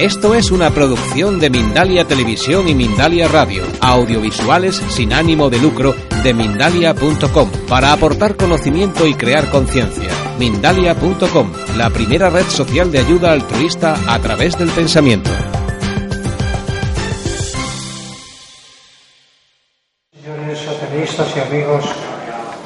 Esto es una producción de Mindalia Televisión y Mindalia Radio, audiovisuales sin ánimo de lucro de mindalia.com, para aportar conocimiento y crear conciencia. Mindalia.com, la primera red social de ayuda altruista a través del pensamiento. Señores satanistas y amigos,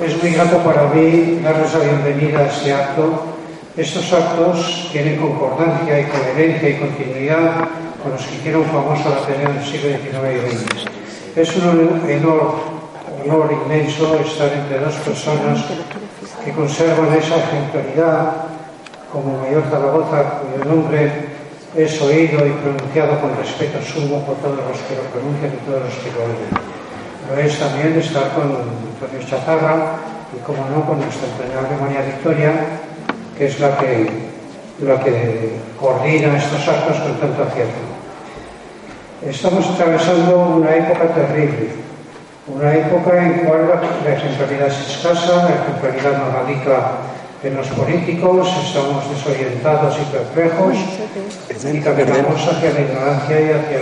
es muy grato para mí darles la bienvenida a este acto estos actos tienen concordancia y coherencia y continuidad con los que hicieron famoso la Ateneo del siglo XIX y XX. Es un honor, honor inmenso estar entre dos personas que conservan esa ejemplaridad como Mayor Zaragoza, cuyo nombre es oído y pronunciado con respeto sumo por todos los que lo pronuncian y todos los que lo oyen. Lo es también estar con Antonio Chazarra y, como no, con nuestra entrañable María Victoria, que es la que, la que coordina estos actos con tanto acierto. Estamos atravesando una época terrible, una época en la cual la ejemplaridad es escasa, la ejemplaridad no radica en los políticos, estamos desorientados y perplejos y caminamos hacia la ignorancia y hacia,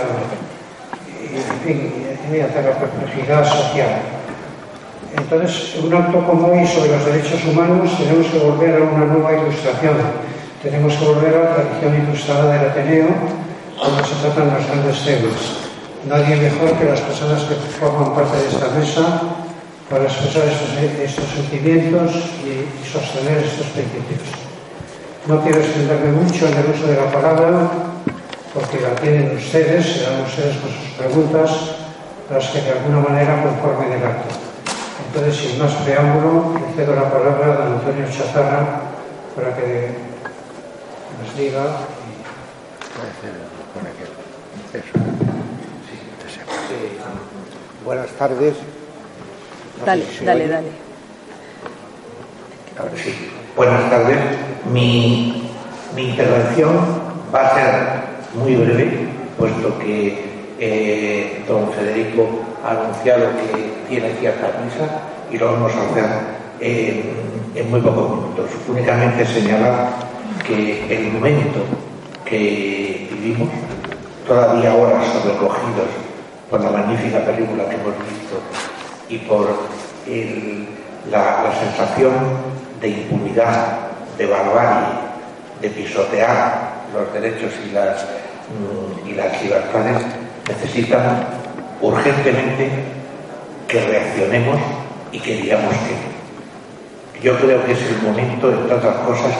y hacia la perplejidad social. Entonces, un acto como hoy sobre los derechos humanos tenemos que volver a una nueva ilustración. Tenemos que volver a la tradición ilustrada del Ateneo cuando se tratan los grandes temas. Nadie mejor que las personas que forman parte de esta mesa para expresar estos, sentimientos y, sostener estos principios. No quiero extenderme mucho en el uso de la palabra, porque la tienen ustedes, serán ustedes con sus preguntas las que de alguna manera conformen el acto. Entonces, sin más preámbulo, le cedo la palabra a don Antonio Chazarra para que nos diga. buenas tardes. dale, dale, dale. sí. Buenas tardes. Mi, mi, intervención va a ser muy breve, puesto que eh, don Federico ha anunciado que tiene cierta prisa y lo vamos a hacer en, muy pocos minutos. Únicamente señalar que el momento que vivimos, todavía ahora sobrecogidos por la magnífica película que hemos visto y por la, sensación de impunidad, de barbarie, de pisotear los derechos y las, mm, y las libertades, necesitan urgentemente que reaccionemos y que digamos que. Yo creo que es el momento, entre otras cosas,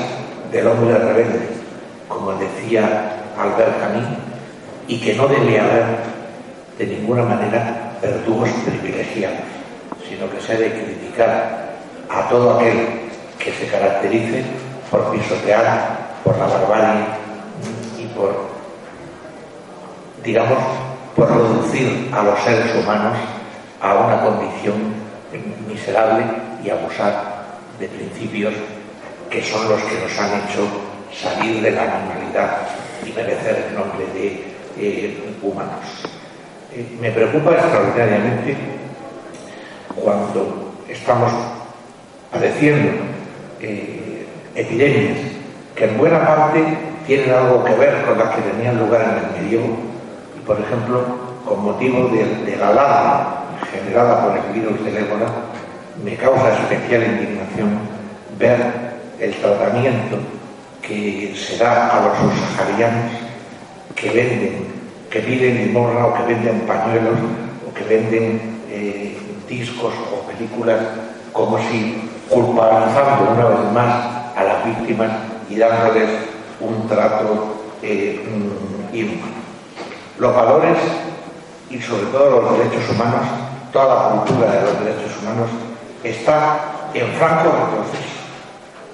del hombre rebelde, como decía Albert Camus, y que no debe haber de ninguna manera verdugos privilegiados, sino que se ha de criticar a todo aquel que se caracterice por pisotear, por la barbarie y por, digamos, por reducir a los seres humanos a una condición miserable y abusar de principios que son los que nos han hecho salir de la normalidad y merecer el nombre de eh, humanos. Eh, me preocupa extraordinariamente cuando estamos padeciendo eh, epidemias que en buena parte tienen algo que ver con las que tenían lugar en el medio por ejemplo con motivo de, la alarma generada por el virus del ébola, me causa especial indignación ver el tratamiento que se da a los subsaharianos que venden, que piden limosna o que venden pañuelos o que venden eh, discos o películas como si culpabilizando una vez más a las víctimas y dándoles un trato eh, mm, inhumano. Los valores y sobre todo los derechos humanos toda la cultura de los derechos humanos está en franco retroceso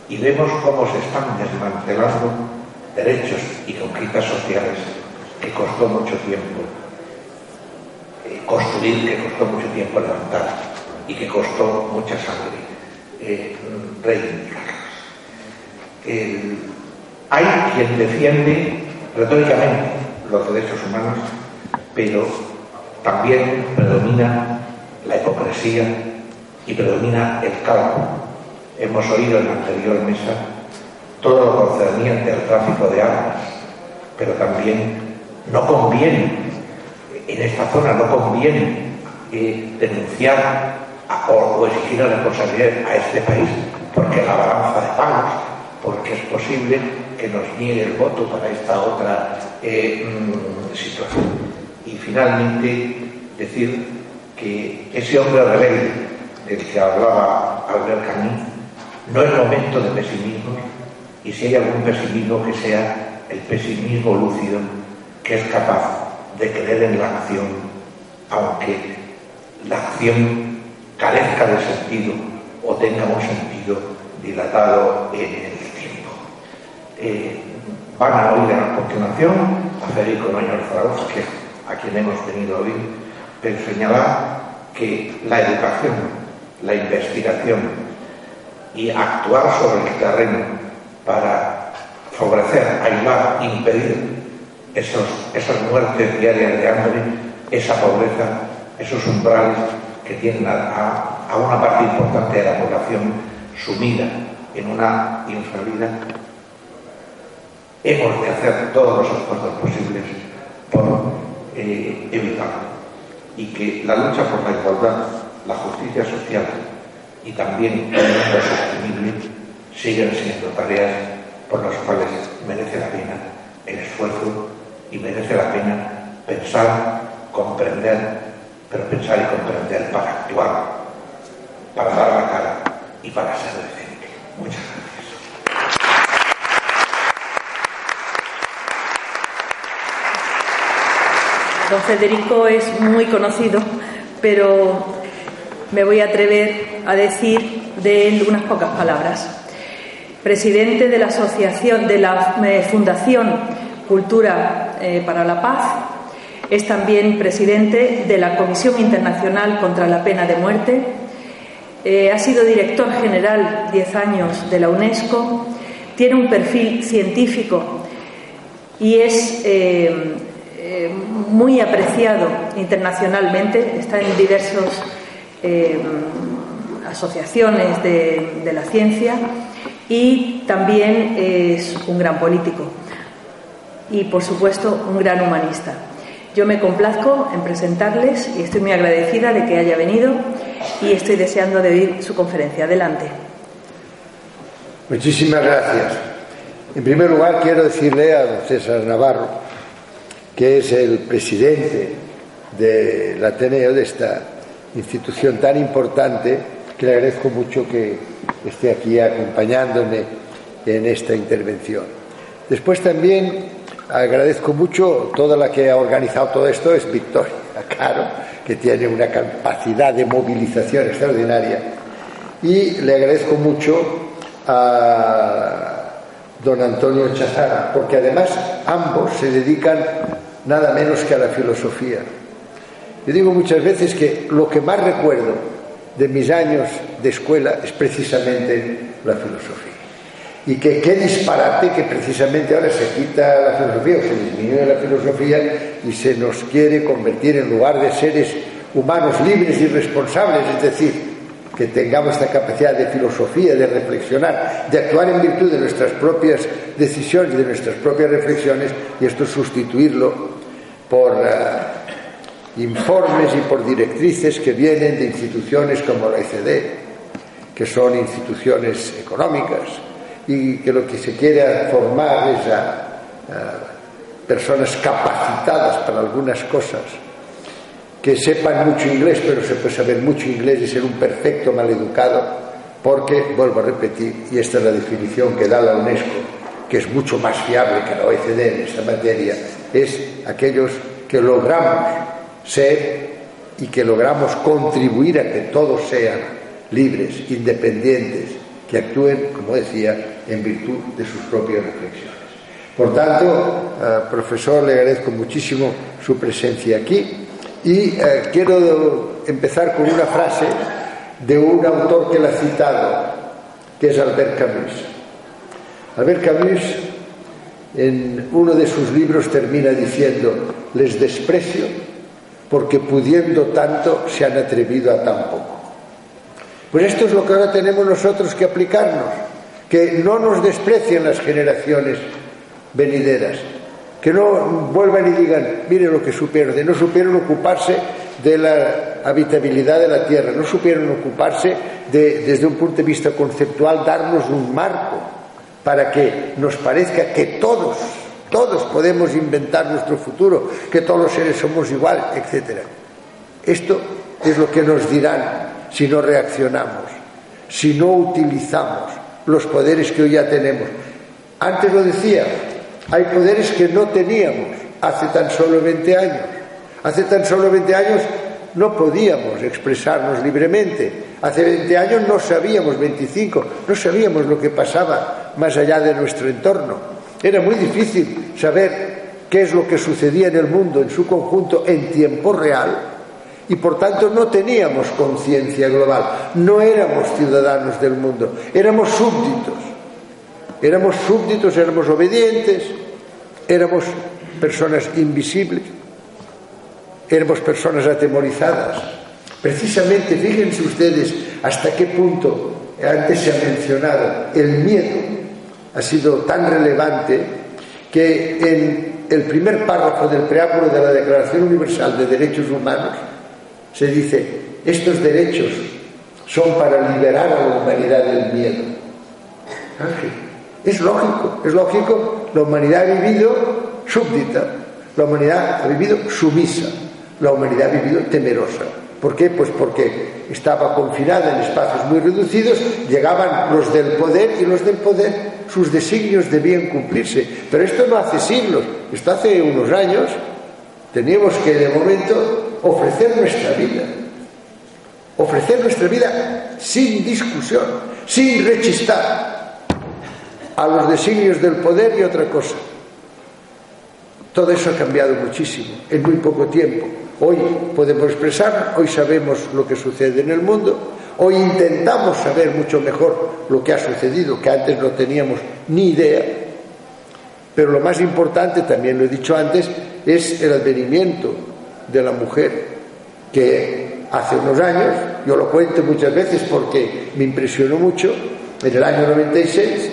y vemos cómo se están desmantelando derechos y conquistas sociales que costó mucho tiempo eh, construir, que costó mucho tiempo levantar y que costó mucha sangre eh, reivindicarlos. hay quien defiende retóricamente los derechos humanos, pero también predomina la hipocresía y predomina el cálculo. Hemos oído en la anterior mesa todo lo concerniente al tráfico de armas, pero también no conviene, en esta zona no conviene eh, denunciar o, exigir la responsabilidad a este país porque la balanza de pagos, porque es posible que nos niegue el voto para esta otra eh, mm, situación. Y finalmente decir que ese hombre rebelde del que hablaba Albert Camus no es momento de pesimismo y si hay algún pesimismo que sea el pesimismo lúcido que es capaz de creer en la acción aunque la acción carezca de sentido o tenga un sentido dilatado en. Eh, van a oír a continuación a Federico Mayor Zaragoza, que a quien hemos tenido hoy, pero señalar que la educación, la investigación y actuar sobre el terreno para favorecer, ayudar, impedir esas muertes diarias de hambre, esa pobreza, esos umbrales que tienen a, a una parte importante de la población sumida en una infravida, hemos de hacer todos los esfuerzos posibles por eh, evitarlo. Y que la lucha por la igualdad, la justicia social y también el mundo sostenible siguen siendo tareas por las cuales merece la pena el esfuerzo y merece la pena pensar, comprender pero pensar y comprender para actuar, para dar la cara y para ser decente. Muchas gracias. Don Federico es muy conocido, pero me voy a atrever a decir de él unas pocas palabras. Presidente de la Asociación de la eh, Fundación Cultura eh, para la Paz, es también presidente de la Comisión Internacional contra la Pena de Muerte. Eh, ha sido director general diez años de la UNESCO. Tiene un perfil científico y es eh, muy apreciado internacionalmente. Está en diversas asociaciones de la ciencia y también es un gran político y, por supuesto, un gran humanista. Yo me complazco en presentarles y estoy muy agradecida de que haya venido y estoy deseando de oír su conferencia. Adelante. Muchísimas gracias. En primer lugar, quiero decirle a César Navarro, que es el presidente del Ateneo, de esta institución tan importante, que le agradezco mucho que esté aquí acompañándome en esta intervención. Después también agradezco mucho toda la que ha organizado todo esto es Victoria Caro, que tiene una capacidad de movilización extraordinaria. Y le agradezco mucho a don Antonio Chazara, porque además ambos se dedican nada menos que a la filosofía. Yo digo muchas veces que lo que más recuerdo de mis años de escuela es precisamente la filosofía. Y que qué disparate que precisamente ahora se quita la filosofía o se disminuye la filosofía y se nos quiere convertir en lugar de seres humanos libres y responsables, es decir, que tengamos esta capacidad de filosofía, de reflexionar, de actuar en virtud de nuestras propias decisiones, de nuestras propias reflexiones, y esto sustituirlo por uh, informes y por directrices que vienen de instituciones como la ECD, que son instituciones económicas, y que lo que se quiere formar es a, personas capacitadas para algunas cosas, que sepan mucho inglés, pero se puede saber mucho inglés y ser un perfecto maleducado, porque, vuelvo a repetir, y esta es la definición que da la UNESCO, que es mucho más fiable que la OECD en esta materia, es aquellos que logramos ser y que logramos contribuir a que todos sean libres, independientes, que actúen, como decía, en virtud de sus propias reflexiones. Por tanto, eh, profesor, le agradezco muchísimo su presencia aquí y eh, quiero empezar con una frase de un autor que la ha citado, que es Albert Camus. Albert Camus, en uno de sus libros, termina diciendo, les desprecio porque pudiendo tanto se han atrevido a tan poco. Pues esto es lo que ahora tenemos nosotros que aplicarnos, que no nos desprecien las generaciones venideras, Que no vuelvan y digan, mire lo que supieron, de no supieron ocuparse de la habitabilidad de la Tierra, no supieron ocuparse de, desde un punto de vista conceptual, darnos un marco para que nos parezca que todos, todos podemos inventar nuestro futuro, que todos los seres somos igual, etc. Esto es lo que nos dirán si no reaccionamos, si no utilizamos los poderes que hoy ya tenemos. Antes lo decía, hay poderes que no teníamos hace tan solo 20 años. Hace tan solo 20 años no podíamos expresarnos libremente. Hace 20 años no sabíamos, 25, no sabíamos lo que pasaba más allá de nuestro entorno. Era muy difícil saber qué es lo que sucedía en el mundo en su conjunto en tiempo real y por tanto no teníamos conciencia global, no éramos ciudadanos del mundo, éramos súbditos. Éramos súbditos, éramos obedientes, éramos personas invisibles, éramos personas atemorizadas. Precisamente, fíjense ustedes hasta qué punto, antes se ha mencionado, el miedo ha sido tan relevante que en el primer párrafo del preámbulo de la Declaración Universal de Derechos Humanos se dice, estos derechos son para liberar a la humanidad del miedo. Es lógico, es lógico, la humanidad ha vivido súbdita, la humanidad ha vivido sumisa, la humanidad ha vivido temerosa. ¿Por qué? Pues porque estaba confinada en espacios muy reducidos, llegaban los del poder y los del poder, sus designios debían cumplirse. Pero esto no hace siglos, esto hace unos años. Teníamos que de momento ofrecer nuestra vida, ofrecer nuestra vida sin discusión, sin rechistar a los designios del poder y otra cosa. Todo eso ha cambiado muchísimo en muy poco tiempo. Hoy podemos expresar, hoy sabemos lo que sucede en el mundo, hoy intentamos saber mucho mejor lo que ha sucedido, que antes no teníamos ni idea. Pero lo más importante, también lo he dicho antes, es el advenimiento de la mujer, que hace unos años, yo lo cuento muchas veces porque me impresionó mucho, en el año 96,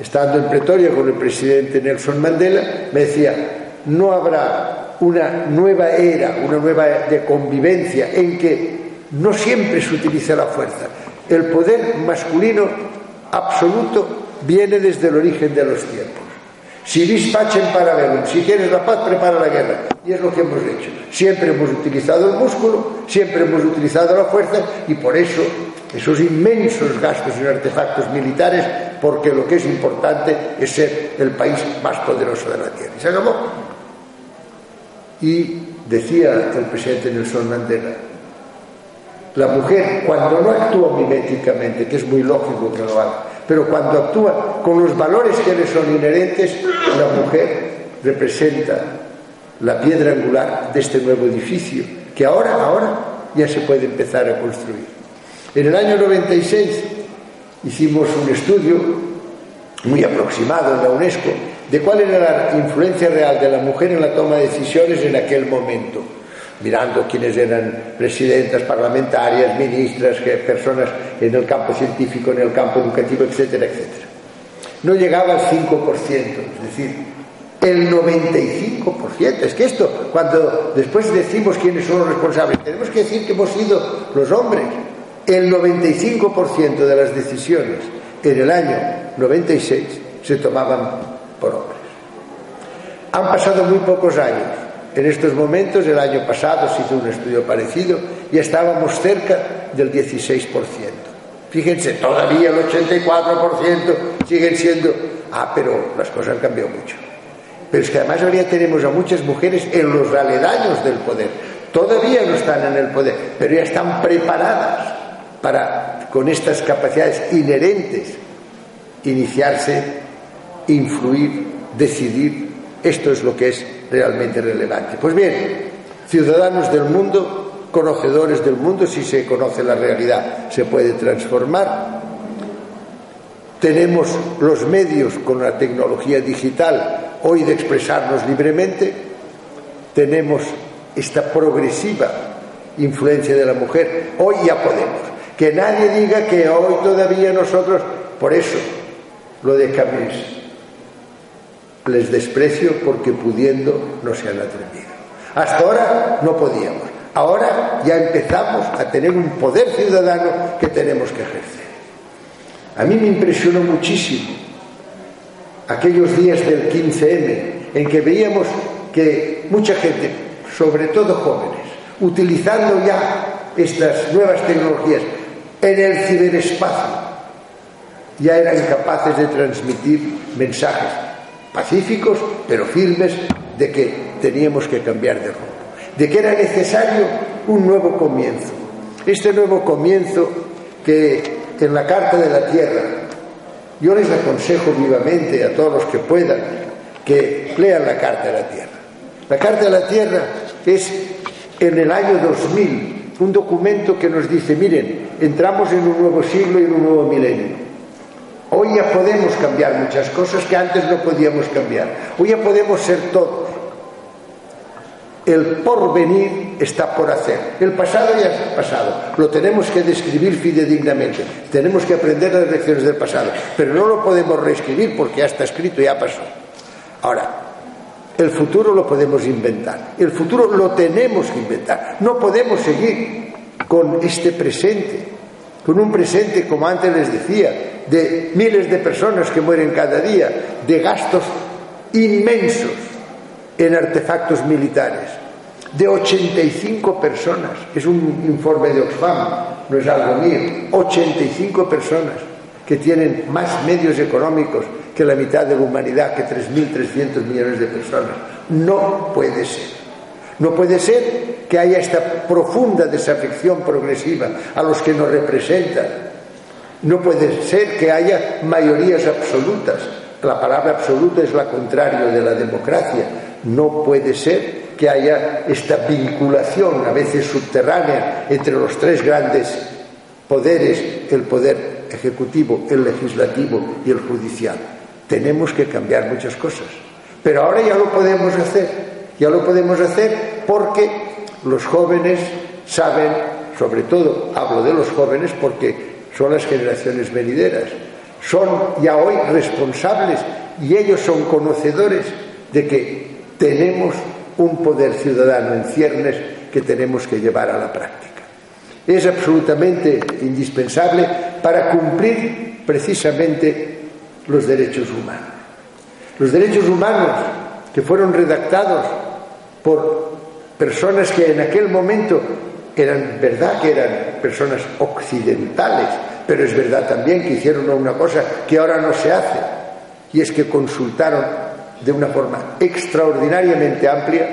estando en Pretoria con el presidente Nelson Mandela, me decía, no habrá una nueva era, una nueva de convivencia en que no siempre se utiliza la fuerza. El poder masculino absoluto viene desde el origen de los tiempos. Si vis para verum, si quieres la paz, prepara la guerra. Y es lo que hemos hecho. Siempre hemos utilizado el músculo, siempre hemos utilizado la fuerza y por eso esos inmensos gastos en artefactos militares, porque lo que es importante es ser el país más poderoso de la Tierra. Y se acabó. Y decía el presidente Nelson Mandela, la mujer cuando no actúa miméticamente, que es muy lógico que lo haga, pero cuando actúa con los valores que le son inherentes, la mujer representa la piedra angular de este nuevo edificio, que ahora, ahora ya se puede empezar a construir. En el año 96 hicimos un estudio muy aproximado en la UNESCO de cuál era la influencia real de la mujer en la toma de decisiones en aquel momento, mirando quiénes eran presidentas parlamentarias, ministras, personas en el campo científico, en el campo educativo, etcétera, etcétera. No llegaba al 5%, es decir, el 95%. Es que esto, cuando después decimos quiénes son los responsables, tenemos que decir que hemos sido los hombres el 95% de las decisiones en el año 96 se tomaban por hombres. Han pasado muy pocos años. En estos momentos, el año pasado se hizo un estudio parecido y estábamos cerca del 16%. Fíjense, todavía el 84% siguen siendo... Ah, pero las cosas han cambiado mucho. Pero es que además ahora tenemos a muchas mujeres en los aledaños del poder. Todavía no están en el poder, pero ya están preparadas para, con estas capacidades inherentes, iniciarse, influir, decidir. Esto es lo que es realmente relevante. Pues bien, ciudadanos del mundo, conocedores del mundo, si se conoce la realidad, se puede transformar. Tenemos los medios con la tecnología digital hoy de expresarnos libremente. Tenemos esta progresiva influencia de la mujer. Hoy ya podemos. Que nadie diga que hoy todavía nosotros, por eso, lo de Camus. les desprecio porque pudiendo no se han atrevido. Hasta ahora no podíamos. Ahora ya empezamos a tener un poder ciudadano que tenemos que ejercer. A mí me impresionó muchísimo aquellos días del 15M en que veíamos que mucha gente, sobre todo jóvenes, utilizando ya estas nuevas tecnologías en el ciberespacio, ya eran capaces de transmitir mensajes pacíficos, pero firmes, de que teníamos que cambiar de rumbo, de que era necesario un nuevo comienzo. Este nuevo comienzo que en la Carta de la Tierra, yo les aconsejo vivamente a todos los que puedan que lean la Carta de la Tierra. La Carta de la Tierra es en el año 2000 un documento que nos dice, miren, entramos en un nuevo siglo y en un nuevo milenio. Hoy ya podemos cambiar muchas cosas que antes no podíamos cambiar. Hoy ya podemos ser todos. El porvenir está por hacer. El pasado ya es pasado. Lo tenemos que describir fidedignamente. Tenemos que aprender las lecciones del pasado. Pero no lo podemos reescribir porque ya está escrito, y ya pasó. Ahora, el futuro lo podemos inventar. El futuro lo tenemos que inventar. No podemos seguir con este presente, con un presente, como antes les decía, de miles de personas que mueren cada día, de gastos inmensos en artefactos militares, de 85 personas, es un informe de Oxfam, no es algo mío, 85 personas que tienen más medios económicos que la mitad de la humanidad, que 3.300 millones de personas. No puede ser. No puede ser que haya esta profunda desafección progresiva a los que nos representan, no puede ser que haya mayorías absolutas. La palabra absoluta es la contrario de la democracia. No puede ser que haya esta vinculación, a veces subterránea, entre los tres grandes poderes, el poder ejecutivo, el legislativo y el judicial. Tenemos que cambiar muchas cosas. Pero ahora ya lo podemos hacer. Ya lo podemos hacer porque los jóvenes saben, sobre todo hablo de los jóvenes porque son las generaciones venideras. Son ya hoy responsables y ellos son conocedores de que tenemos un poder ciudadano en ciernes que tenemos que llevar a la práctica. Es absolutamente indispensable para cumplir precisamente los derechos humanos. Los derechos humanos que fueron redactados por personas que en aquel momento eran verdad que eran personas occidentales, pero es verdad también que hicieron una cosa que ahora no se hace, y es que consultaron de una forma extraordinariamente amplia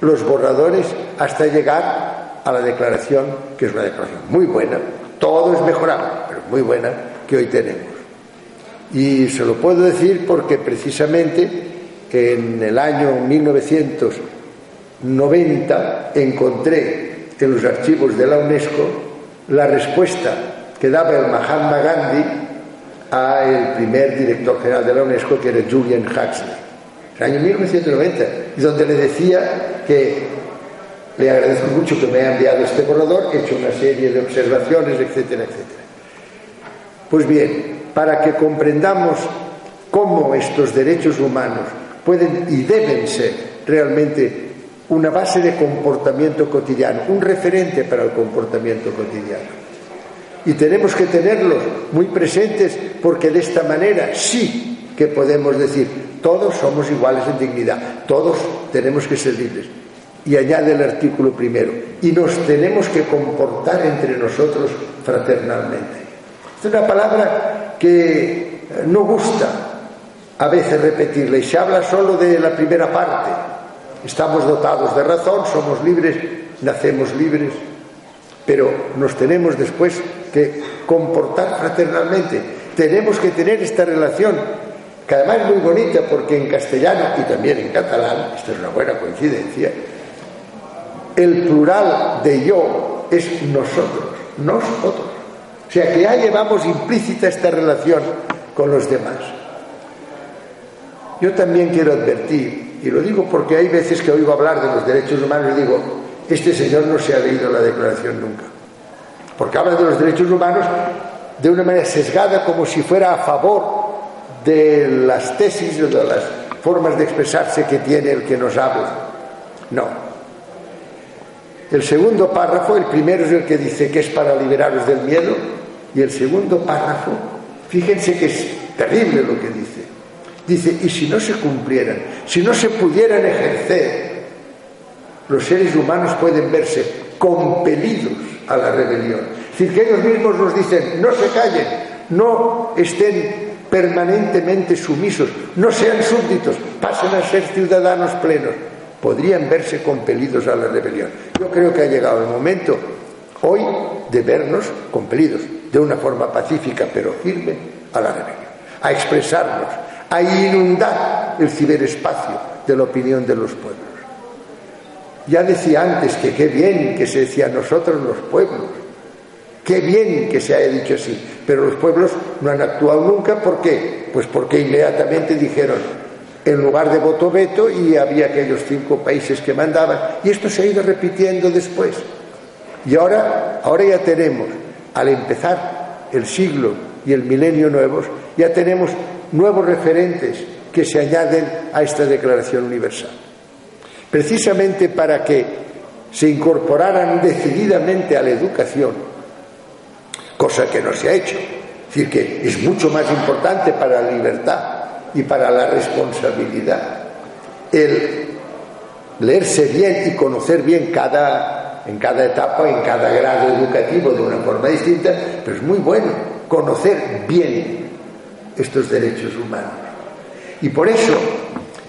los borradores hasta llegar a la declaración, que es una declaración muy buena, todo es mejorable, pero muy buena, que hoy tenemos. Y se lo puedo decir porque precisamente en el año 1990 encontré en los archivos de la UNESCO la respuesta que daba el Mahatma Gandhi al primer director general de la UNESCO, que era Julian Huxley, en el año 1990, y donde le decía que le agradezco mucho que me haya enviado este borrador, he hecho una serie de observaciones, etcétera, etcétera. Pues bien, para que comprendamos cómo estos derechos humanos pueden y deben ser realmente una base de comportamiento cotidiano, un referente para el comportamiento cotidiano. Y tenemos que tenerlos muy presentes porque de esta manera sí que podemos decir, todos somos iguales en dignidad, todos tenemos que ser libres. Y añade el artículo primero, y nos tenemos que comportar entre nosotros fraternalmente. Es una palabra que no gusta a veces repetirla y se habla solo de la primera parte, Estamos dotados de razón, somos libres, nacemos libres, pero nos tenemos después que comportar fraternalmente. Tenemos que tener esta relación, que además es muy bonita porque en castellano y también en catalán, esta es una buena coincidencia, el plural de yo es nosotros, nosotros. O sea que ya llevamos implícita esta relación con los demás. Yo también quiero advertir y lo digo porque hay veces que oigo hablar de los derechos humanos y digo, este señor no se ha leído la declaración nunca. Porque habla de los derechos humanos de una manera sesgada como si fuera a favor de las tesis o de las formas de expresarse que tiene el que nos habla. No. El segundo párrafo, el primero es el que dice que es para liberaros del miedo, y el segundo párrafo, fíjense que es terrible lo que dice. Dice, y si no se cumplieran, si no se pudieran ejercer, los seres humanos pueden verse compelidos a la rebelión. Es decir, que ellos mismos nos dicen, no se callen, no estén permanentemente sumisos, no sean súbditos, pasen a ser ciudadanos plenos. Podrían verse compelidos a la rebelión. Yo creo que ha llegado el momento hoy de vernos compelidos, de una forma pacífica pero firme, a la rebelión, a expresarnos, a inundar el ciberespacio de la opinión de los pueblos. Ya decía antes que qué bien que se decía nosotros los pueblos, qué bien que se haya dicho así, pero los pueblos no han actuado nunca, ¿por qué? Pues porque inmediatamente dijeron, en lugar de voto veto, y había aquellos cinco países que mandaban, y esto se ha ido repitiendo después. Y ahora, ahora ya tenemos, al empezar el siglo y el milenio nuevos, ya tenemos nuevos referentes que se añaden a esta Declaración Universal precisamente para que se incorporaran decididamente a la educación, cosa que no se ha hecho. Es decir, que es mucho más importante para la libertad y para la responsabilidad el leerse bien y conocer bien cada, en cada etapa, en cada grado educativo de una forma distinta, pero es muy bueno conocer bien estos derechos humanos. Y por eso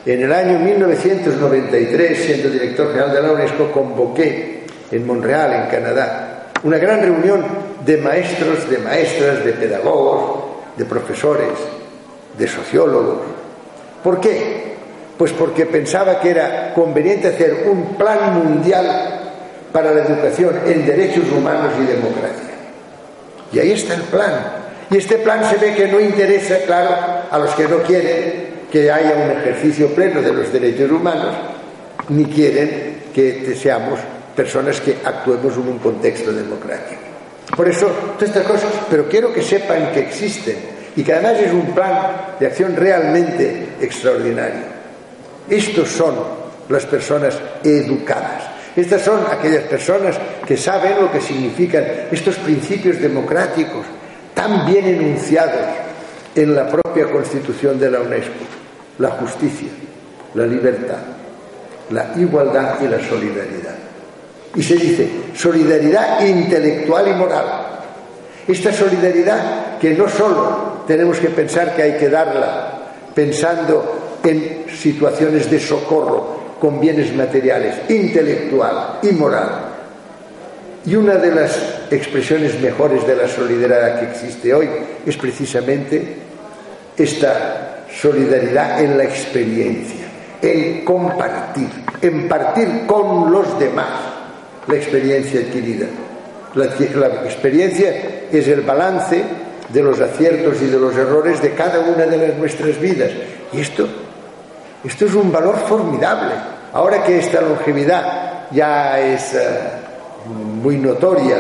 en el año 1993, siendo director general de la UNESCO, convoqué en Montreal, en Canadá, una gran reunión de maestros, de maestras, de pedagogos, de profesores, de sociólogos. ¿Por qué? Pues porque pensaba que era conveniente hacer un plan mundial para la educación en derechos humanos y democracia. Y ahí está el plan. Y este plan se ve que no interesa, claro, a los que no quieren que haya un ejercicio pleno de los derechos humanos, ni quieren que seamos personas que actuemos en un contexto democrático. Por eso, todas estas cosas, pero quiero que sepan que existen y que además es un plan de acción realmente extraordinario. Estos son las personas educadas. Estas son aquellas personas que saben lo que significan estos principios democráticos tan bien enunciados en la propia Constitución de la UNESCO la justicia, la libertad, la igualdad y la solidaridad. Y se dice solidaridad intelectual y moral. Esta solidaridad que no solo tenemos que pensar que hay que darla pensando en situaciones de socorro con bienes materiales, intelectual y moral. Y una de las expresiones mejores de la solidaridad que existe hoy es precisamente esta solidaridad en la experiencia, en compartir, en partir con los demás la experiencia adquirida. La, experiencia es el balance de los aciertos y de los errores de cada una de nuestras vidas. Y esto, esto es un valor formidable. Ahora que esta longevidad ya es eh, muy notoria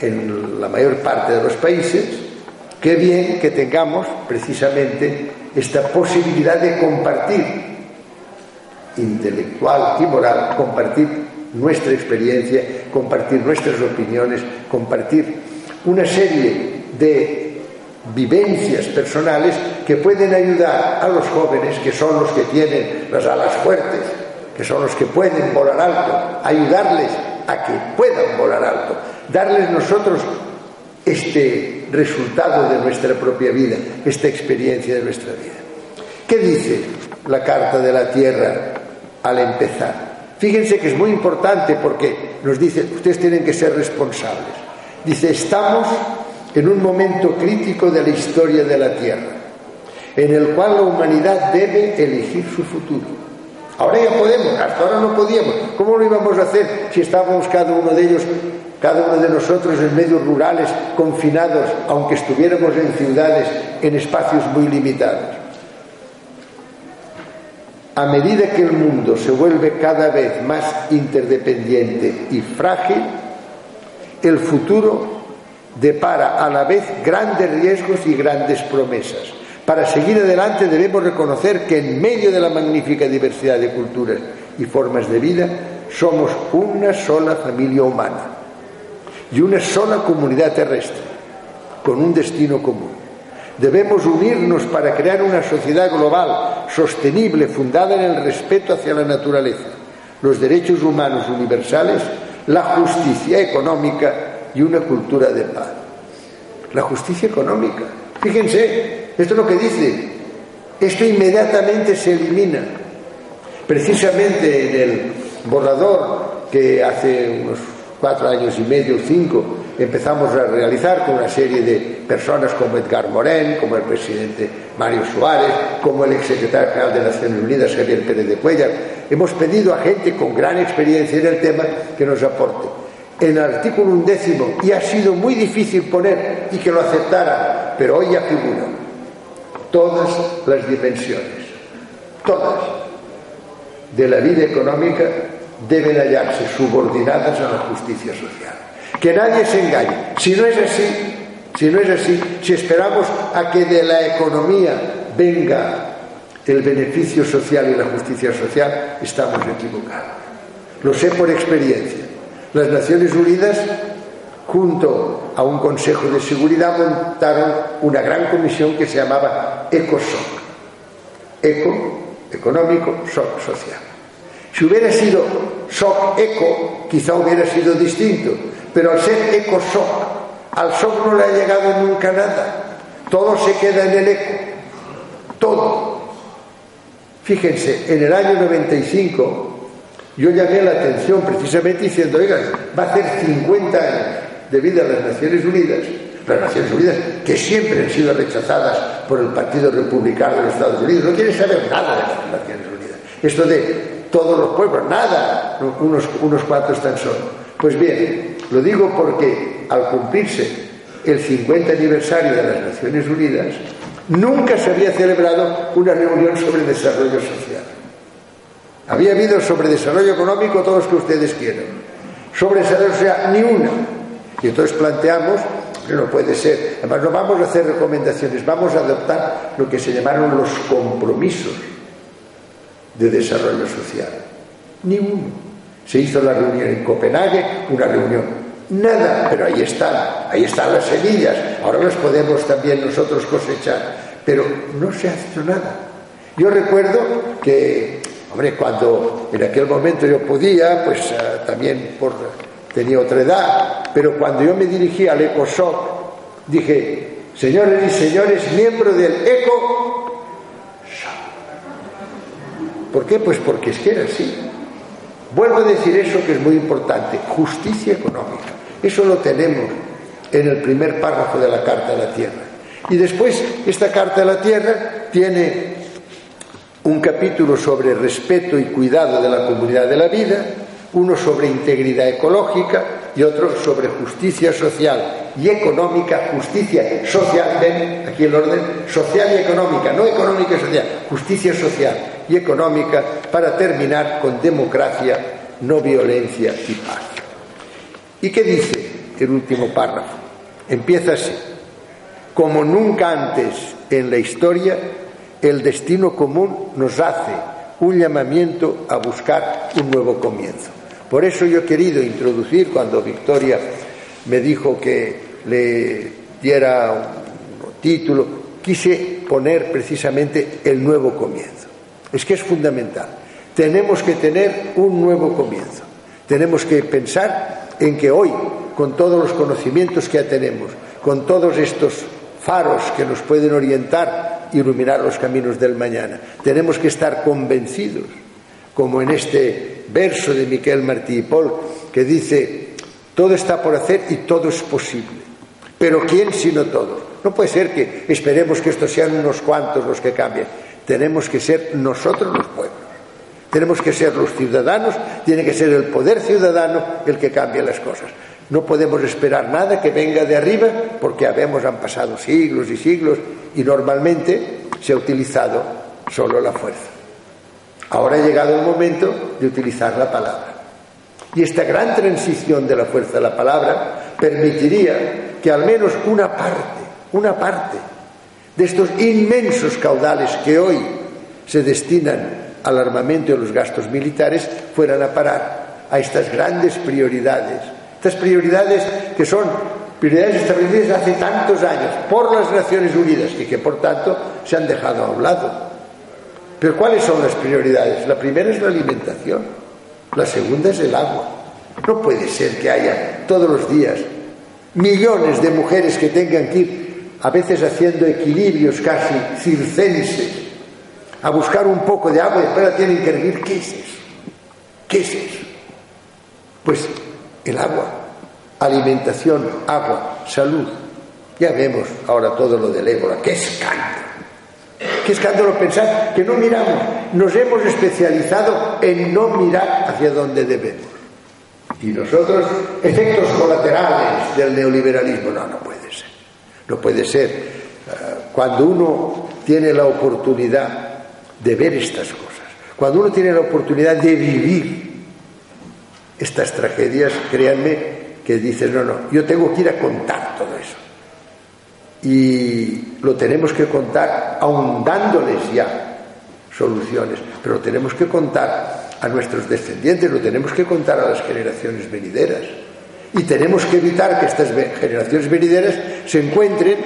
en la mayor parte de los países, qué bien que tengamos precisamente esta posibilidad de compartir intelectual y moral, compartir nuestra experiencia, compartir nuestras opiniones, compartir una serie de vivencias personales que pueden ayudar a los jóvenes, que son los que tienen las alas fuertes, que son los que pueden volar alto, ayudarles a que puedan volar alto, darles nosotros este resultado de nuestra propia vida, esta experiencia de nuestra vida. ¿Qué dice la Carta de la Tierra al empezar? Fíjense que es muy importante porque nos dice, ustedes tienen que ser responsables. Dice, estamos en un momento crítico de la historia de la Tierra, en el cual la humanidad debe elegir su futuro. Ahora ya podemos, hasta ahora no podíamos. ¿Cómo lo íbamos a hacer si estábamos cada uno de ellos cada uno de nosotros en medios rurales, confinados, aunque estuviéramos en ciudades, en espacios muy limitados. A medida que el mundo se vuelve cada vez más interdependiente y frágil, el futuro depara a la vez grandes riesgos y grandes promesas Para seguir adelante debemos reconocer que en medio de la magnífica diversidad de culturas y formas de vida somos una sola familia humana y una sola comunidad terrestre con un destino común. Debemos unirnos para crear una sociedad global, sostenible, fundada en el respeto hacia la naturaleza, los derechos humanos universales, la justicia económica y una cultura de paz. La justicia económica. Fíjense, esto es lo que dice. Esto inmediatamente se elimina. Precisamente en el borrador que hace unos cuatro años y medio, cinco, empezamos a realizar con una serie de personas como Edgar Morén, como el presidente Mario Suárez, como el exsecretario general de Naciones Unidas, Javier Pérez de Cuellar. Hemos pedido a gente con gran experiencia en el tema que nos aporte. En el artículo undécimo, y ha sido muy difícil poner y que lo aceptara, pero hoy ya figura todas las dimensiones, todas, de la vida económica deben hallarse subordinadas a la justicia social. Que nadie se engañe. Si no es así, si no es así, si esperamos a que de la economía venga el beneficio social y la justicia social, estamos equivocados. Lo sé por experiencia. Las Naciones Unidas, junto a un Consejo de Seguridad, montaron una gran comisión que se llamaba ECOSOC. Eco, económico, SOC, social. Si hubiera sido SOC eco, quizá hubiera sido distinto, pero al ser eco SOC, al SOC no le ha llegado nunca nada. Todo se queda en el eco. Todo. Fíjense, en el año 95 yo llamé la atención precisamente diciendo, oigan, va a hacer 50 años de vida a las Naciones Unidas, las Naciones Unidas que siempre han sido rechazadas por el Partido Republicano de los Estados Unidos, no quieren saber nada de las Naciones Unidas. Esto de todos los pueblos, nada, unos, unos cuantos tan solo. Pues bien, lo digo porque al cumplirse el 50 aniversario de las Naciones Unidas, nunca se había celebrado una reunión sobre desarrollo social. Había habido sobre desarrollo económico todos los que ustedes quieran. Sobre desarrollo social, ni una. Y entonces planteamos, no puede ser, además no vamos a hacer recomendaciones, vamos a adoptar lo que se llamaron los compromisos de desarrollo social. Ni uno. Se hizo la reunión en Copenhague, una reunión. Nada, pero ahí están, ahí están las semillas. Ahora las podemos también nosotros cosechar. Pero no se ha hecho nada. Yo recuerdo que, hombre, cuando en aquel momento yo podía, pues uh, también por, tenía otra edad, pero cuando yo me dirigí al ECOSOC, dije, señores y señores, miembros del ECO, ¿Por qué? Pues porque es que era así. Vuelvo a decir eso que es muy importante, justicia económica. Eso lo tenemos en el primer párrafo de la Carta de la Tierra. Y después, esta Carta de la Tierra tiene un capítulo sobre respeto y cuidado de la comunidad de la vida, uno sobre integridad ecológica y otro sobre justicia social y económica, justicia social, ven aquí el orden, social y económica, no económica y social, justicia social y económica para terminar con democracia, no violencia y paz. ¿Y qué dice el último párrafo? Empieza así. Como nunca antes en la historia, el destino común nos hace un llamamiento a buscar un nuevo comienzo. Por eso yo he querido introducir, cuando Victoria me dijo que le diera un título, quise poner precisamente el nuevo comienzo. Es que es fundamental. Tenemos que tener un nuevo comienzo. Tenemos que pensar en que hoy, con todos los conocimientos que ya tenemos, con todos estos faros que nos pueden orientar, iluminar los caminos del mañana, tenemos que estar convencidos, como en este verso de Miquel Martí y Paul, que dice, todo está por hacer y todo es posible. Pero ¿quién sino todos? No puede ser que esperemos que estos sean unos cuantos los que cambien tenemos que ser nosotros los pueblos. Tenemos que ser los ciudadanos, tiene que ser el poder ciudadano el que cambie las cosas. No podemos esperar nada que venga de arriba porque habemos, han pasado siglos y siglos y normalmente se ha utilizado solo la fuerza. Ahora ha llegado el momento de utilizar la palabra. Y esta gran transición de la fuerza a la palabra permitiría que al menos una parte, una parte de estos inmensos caudales que hoy se destinan al armamento y a los gastos militares fueran a parar a estas grandes prioridades. Estas prioridades que son prioridades establecidas hace tantos años por las Naciones Unidas y que por tanto se han dejado a un lado. Pero ¿cuáles son las prioridades? La primera es la alimentación, la segunda es el agua. No puede ser que haya todos los días millones de mujeres que tengan que ir a veces haciendo equilibrios casi circenses a buscar un poco de agua y después la tienen que hervir. ¿Qué es eso? ¿Qué es eso? Pues el agua, alimentación, agua, salud. Ya vemos ahora todo lo del ébola. ¡Qué escándalo! Qué escándalo pensar que no miramos. Nos hemos especializado en no mirar hacia donde debemos. Y nosotros, efectos colaterales del neoliberalismo, no, no puede ser. No puede ser. Eh, cuando uno tiene la oportunidad de ver estas cosas, cuando uno tiene la oportunidad de vivir estas tragedias, créanme que dices, no, no, yo tengo que ir a contar todo. Y lo tenemos que contar aun dándoles ya soluciones, pero lo tenemos que contar a nuestros descendientes, lo tenemos que contar a las generaciones venideras. Y tenemos que evitar que estas generaciones venideras se encuentren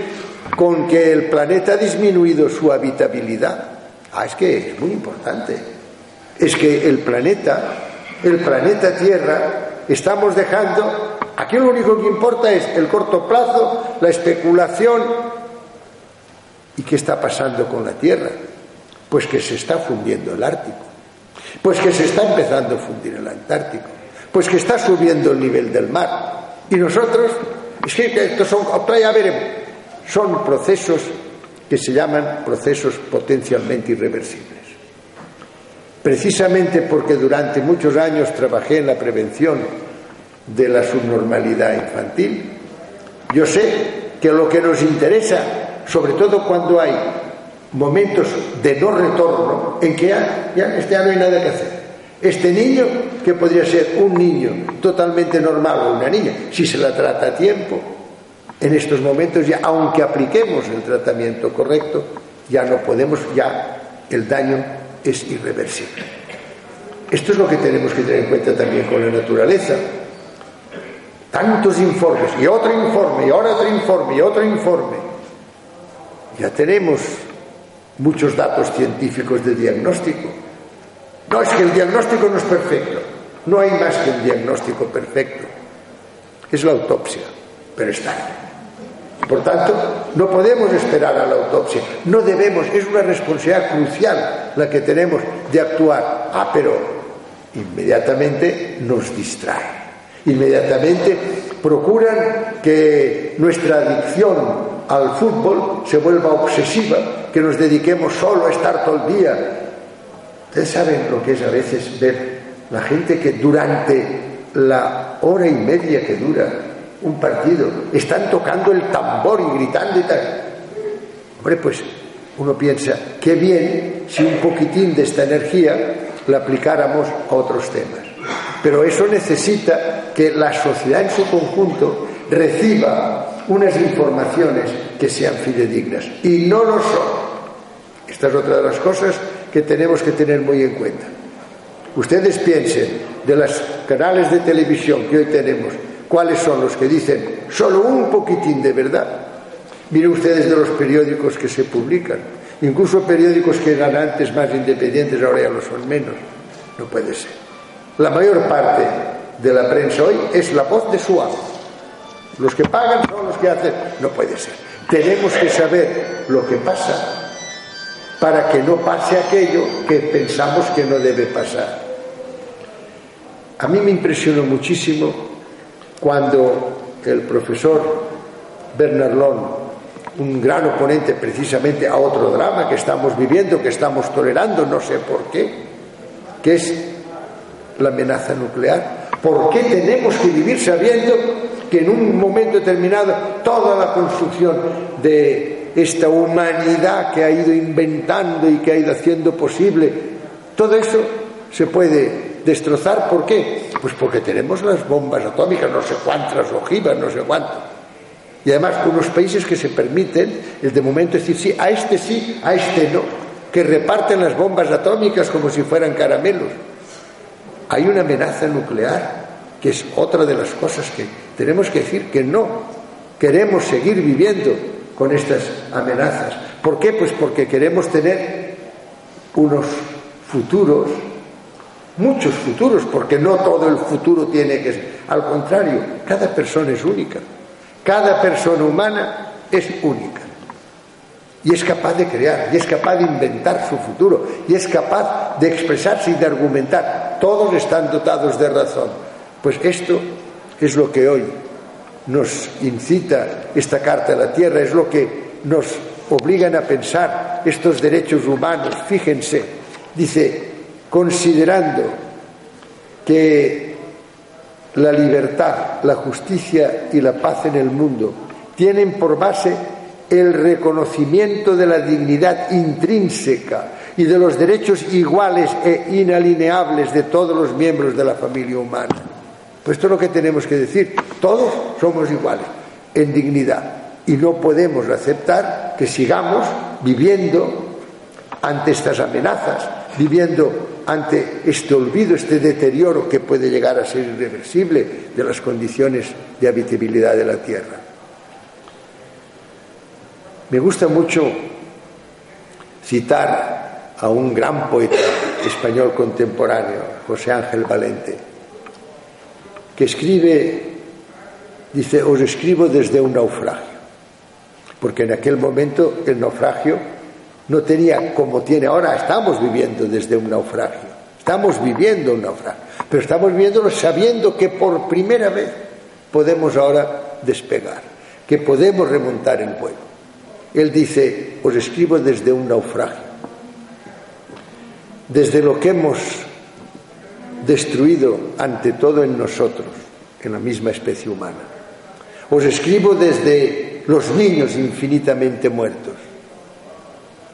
con que el planeta ha disminuido su habitabilidad. Ah, es que es muy importante. Es que el planeta, el planeta Tierra, estamos dejando, aquí lo único que importa es el corto plazo, la especulación. ¿Y qué está pasando con la Tierra? Pues que se está fundiendo el Ártico, pues que se está empezando a fundir el Antártico, pues que está subiendo el nivel del mar. Y nosotros, es que estos son, son procesos que se llaman procesos potencialmente irreversibles. Precisamente porque durante muchos años trabajé en la prevención de la subnormalidad infantil, yo sé que lo que nos interesa, sobre todo cuando hay momentos de no retorno, en que ya, este no hay nada que hacer. Este niño, que podría ser un niño totalmente normal o una niña, si se la trata a tiempo, en estos momentos ya, aunque apliquemos el tratamiento correcto, ya no podemos, ya el daño es irreversible. Esto es lo que tenemos que tener en cuenta también con la naturaleza. Tantos informes, y otro informe, y ahora otro informe, y otro informe. Ya tenemos muchos datos científicos de diagnóstico. No es que el diagnóstico no es perfecto, no hay más que un diagnóstico perfecto. Es la autopsia, pero está. Por tanto, no podemos esperar a la autopsia, no debemos, es una responsabilidad crucial la que tenemos de actuar. Ah, pero inmediatamente nos distraen, inmediatamente procuran que nuestra adicción al fútbol se vuelva obsesiva, que nos dediquemos solo a estar todo el día. Ustedes saben lo que es a veces ver la gente que durante la hora y media que dura un partido, están tocando el tambor y gritando y tal. Hombre, pues uno piensa, qué bien si un poquitín de esta energía la aplicáramos a otros temas. Pero eso necesita que la sociedad en su conjunto reciba unas informaciones que sean fidedignas. Y no lo son. Esta es otra de las cosas que tenemos que tener muy en cuenta. Ustedes piensen de los canales de televisión que hoy tenemos, cuáles son los que dicen solo un poquitín de verdad. Miren ustedes de los periódicos que se publican, incluso periódicos que eran antes más independientes, ahora ya lo son menos. No puede ser. La mayor parte de la prensa hoy es la voz de su amo. Los que pagan son los que hacen. No puede ser. Tenemos que saber lo que pasa para que no pase aquello que pensamos que no debe pasar. A mí me impresionó muchísimo cuando el profesor Bernard Long, un gran oponente precisamente a otro drama que estamos viviendo, que estamos tolerando, no sé por qué, que es la amenaza nuclear. ¿Por qué tenemos que vivir sabiendo que en un momento determinado toda la construcción de esta humanidad que ha ido inventando y que ha ido haciendo posible, todo eso se puede destrozar. ¿Por qué? Pues porque tenemos las bombas atómicas, no sé cuántas ojivas, no sé cuánto. Y además unos países que se permiten el de momento decir sí, a este sí, a este no, que reparten las bombas atómicas como si fueran caramelos. Hay una amenaza nuclear, que es otra de las cosas que tenemos que decir que no. Queremos seguir viviendo con estas amenazas. ¿Por qué? Pues porque queremos tener unos futuros, muchos futuros, porque no todo el futuro tiene que ser. Al contrario, cada persona es única. Cada persona humana es única. Y es capaz de crear, y es capaz de inventar su futuro, y es capaz de expresarse y de argumentar. Todos están dotados de razón. Pues esto es lo que hoy nos incita esta Carta a la Tierra, es lo que nos obligan a pensar estos derechos humanos. Fíjense, dice, considerando que la libertad, la justicia y la paz en el mundo tienen por base el reconocimiento de la dignidad intrínseca y de los derechos iguales e inalineables de todos los miembros de la familia humana. Pues esto es lo que tenemos que decir. Todos somos iguales en dignidad y no podemos aceptar que sigamos viviendo ante estas amenazas, viviendo ante este olvido, este deterioro que puede llegar a ser irreversible de las condiciones de habitabilidad de la Tierra. Me gusta mucho citar a un gran poeta español contemporáneo, José Ángel Valente, que escribe, dice, os escribo desde un naufragio, porque en aquel momento el naufragio no tenía como tiene ahora, estamos viviendo desde un naufragio, estamos viviendo un naufragio, pero estamos viviéndolo sabiendo que por primera vez podemos ahora despegar, que podemos remontar el vuelo. Él dice, os escribo desde un naufragio, desde lo que hemos destruido ante todo en nosotros, en la misma especie humana. Os escribo desde los niños infinitamente muertos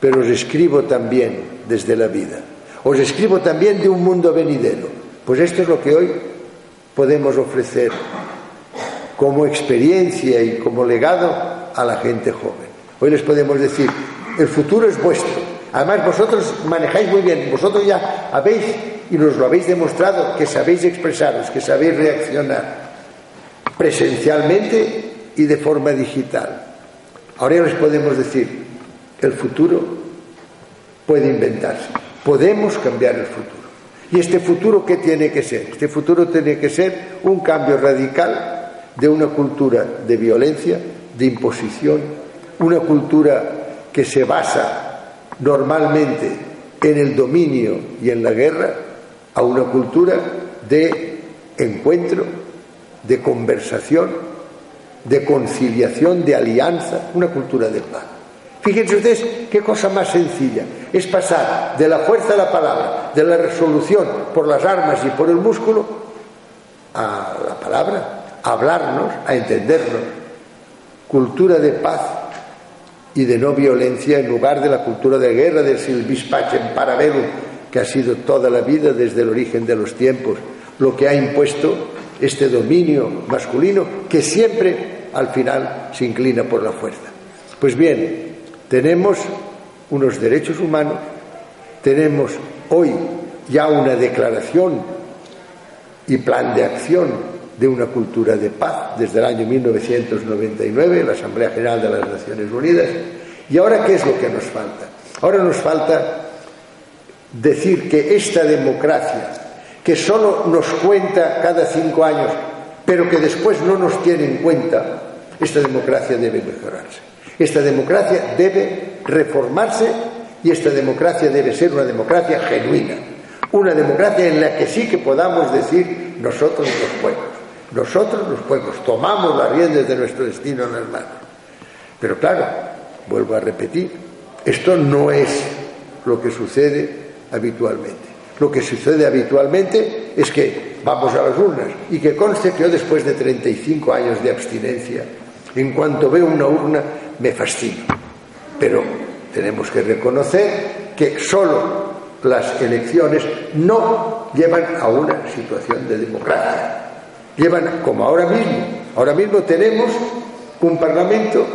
pero os escribo también desde la vida. Os escribo también de un mundo venidero. Pues esto es lo que hoy podemos ofrecer como experiencia y como legado a la gente joven. Hoy les podemos decir, el futuro es vuestro. Además, vosotros manejáis muy bien, vosotros ya habéis, y nos lo habéis demostrado, que sabéis expresaros, que sabéis reaccionar presencialmente y de forma digital. Ahora ya les podemos decir, el futuro puede inventarse. Podemos cambiar el futuro. ¿Y este futuro qué tiene que ser? Este futuro tiene que ser un cambio radical de una cultura de violencia, de imposición, una cultura que se basa normalmente en el dominio y en la guerra, a una cultura de encuentro, de conversación, de conciliación, de alianza, una cultura de paz. Fíjense ustedes qué cosa más sencilla. Es pasar de la fuerza de la palabra, de la resolución por las armas y por el músculo, a la palabra, a hablarnos, a entendernos. Cultura de paz y de no violencia en lugar de la cultura de guerra del Silvis en paralelo que ha sido toda la vida desde el origen de los tiempos, lo que ha impuesto este dominio masculino que siempre al final se inclina por la fuerza. Pues bien, tenemos unos derechos humanos, tenemos hoy ya una declaración y plan de acción de una cultura de paz desde el año 1999, la Asamblea General de las Naciones Unidas. ¿Y ahora qué es lo que nos falta? Ahora nos falta decir que esta democracia, que solo nos cuenta cada cinco años, pero que después no nos tiene en cuenta, esta democracia debe mejorarse. Esta democracia debe reformarse y esta democracia debe ser una democracia genuina, una democracia en la que sí que podamos decir nosotros los pueblos, nosotros los pueblos tomamos las riendas de nuestro destino en las manos. Pero claro, vuelvo a repetir, esto no es lo que sucede habitualmente. Lo que sucede habitualmente es que vamos a las urnas y que conste que yo después de 35 años de abstinencia, en cuanto veo una urna me fascino. Pero tenemos que reconocer que solo las elecciones no llevan a una situación de democracia. Llevan como ahora mismo. Ahora mismo tenemos un Parlamento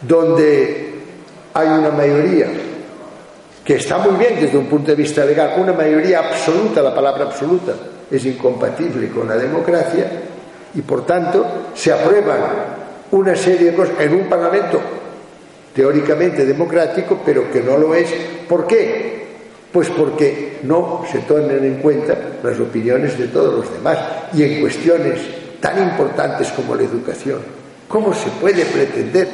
donde hay una mayoría que está muy bien desde un punto de vista legal, una mayoría absoluta, la palabra absoluta es incompatible con la democracia y por tanto se aprueban una serie de cosas en un Parlamento teóricamente democrático, pero que no lo es. ¿Por qué? Pues porque no se toman en cuenta las opiniones de todos los demás y en cuestiones tan importantes como la educación. ¿Cómo se puede pretender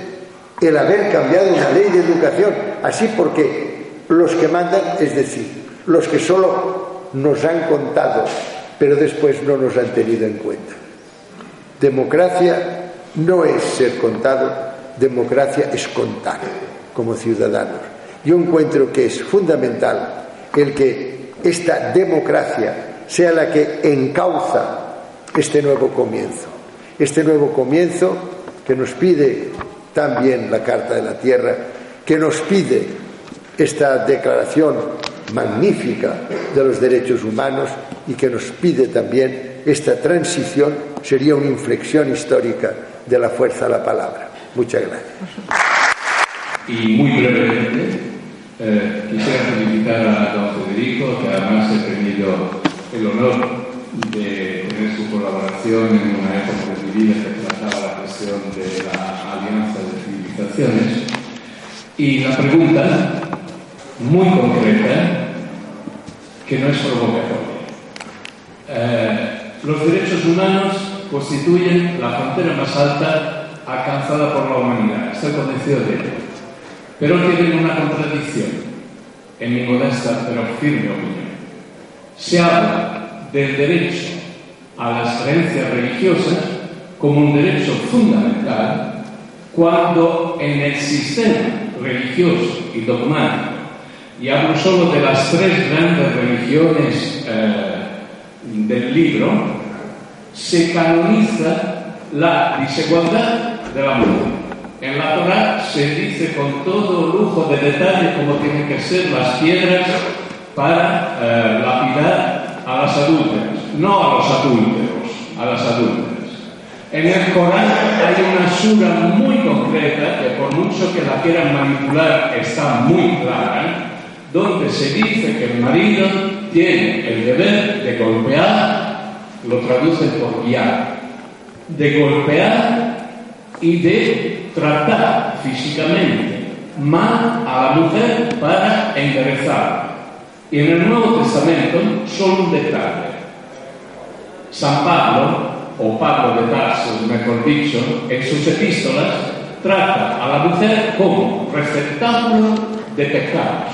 el haber cambiado una ley de educación así porque los que mandan, es decir, los que solo nos han contado, pero después no nos han tenido en cuenta? Democracia no es ser contado, democracia es contar como ciudadanos. Yo encuentro que es fundamental el que esta democracia sea la que encauza este nuevo comienzo. Este nuevo comienzo que nos pide también la Carta de la Tierra, que nos pide esta declaración magnífica de los derechos humanos y que nos pide también esta transición, sería una inflexión histórica de la fuerza de la palabra. Muchas gracias. Y muy brevemente, eh, quisiera felicitar a don Federico, que además he tenido el honor de tener su colaboración en una época de mi vida que trataba la cuestión de la alianza de civilizaciones. Y la pregunta, muy concreta, que no es provocatoria. Eh, los derechos humanos constituyen la frontera más alta alcanzada por la humanidad. Estoy convencido de ello. Pero tienen una contradicción, en mi modesta pero firme opinión. Se habla del derecho a las creencias religiosas como un derecho fundamental cuando en el sistema religioso y dogmático, y hablo solo de las tres grandes religiones eh, del libro, se canoniza la desigualdad de la mujer. En la Torah se dice con todo lujo de detalle cómo tienen que ser las piedras para eh, lapidar a las adúlteras, no a los adúlteros, a las adúlteras. En el Corán hay una sura muy concreta, que por mucho que la quieran manipular está muy clara, donde se dice que el marido tiene el deber de golpear, lo traduce por guiar, de golpear y de tratar físicamente mal a la mujer para enderezarla. Y en el Nuevo Testamento, solo un detalle. San Pablo, o Pablo de Tarso, mejor dicho, en sus epístolas, trata a la mujer como receptáculo de pecados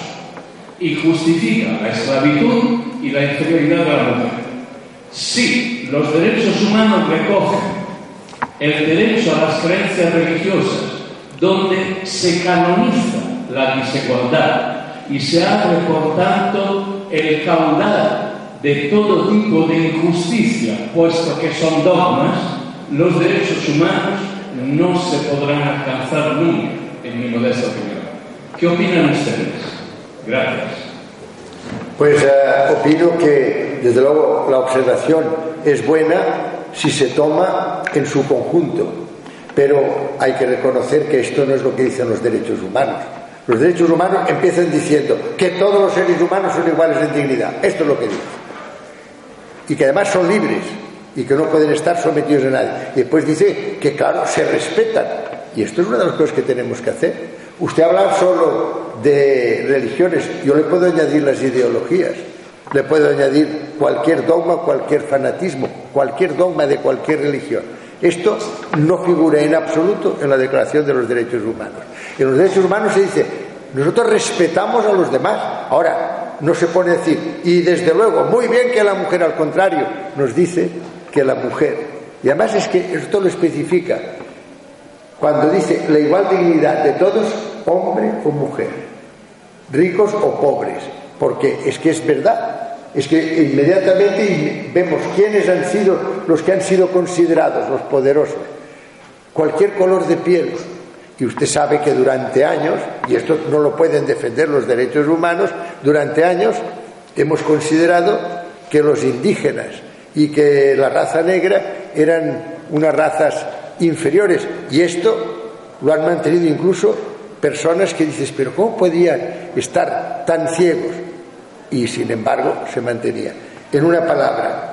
y justifica la esclavitud y la inferioridad de la mujer. Si los derechos humanos recogen el derecho a las creencias religiosas, donde se canoniza la desigualdad y se abre, por tanto, el caudal de todo tipo de injusticia, puesto que son dogmas, los derechos humanos no se podrán alcanzar nunca, en mi modesta opinión. ¿Qué opinan ustedes? Gracias. Pues eh, opino que, desde luego, la observación es buena si se toma en su conjunto, pero hay que reconocer que esto no es lo que dicen los derechos humanos. Los derechos humanos empiezan diciendo que todos los seres humanos son iguales en dignidad. Esto es lo que dice. Y que además son libres y que no pueden estar sometidos a nadie. Y después dice que, claro, se respetan. Y esto es una de las cosas que tenemos que hacer. Usted habla solo de religiones. Yo le puedo añadir las ideologías. Le puedo añadir cualquier dogma, cualquier fanatismo, cualquier dogma de cualquier religión. Esto no figura en absoluto en la Declaración de los Derechos Humanos. En los derechos humanos se dice, nosotros respetamos a los demás. Ahora, no se pone a decir, y desde luego, muy bien que la mujer, al contrario, nos dice que la mujer, y además es que esto lo especifica, cuando dice la igual dignidad de todos, hombre o mujer, ricos o pobres, porque es que es verdad, es que inmediatamente vemos quiénes han sido los que han sido considerados los poderosos, cualquier color de piel, y usted sabe que durante años, y esto no lo pueden defender los derechos humanos, durante años hemos considerado que los indígenas y que la raza negra eran unas razas inferiores. Y esto lo han mantenido incluso personas que dices, pero ¿cómo podían estar tan ciegos? Y sin embargo se mantenía. En una palabra,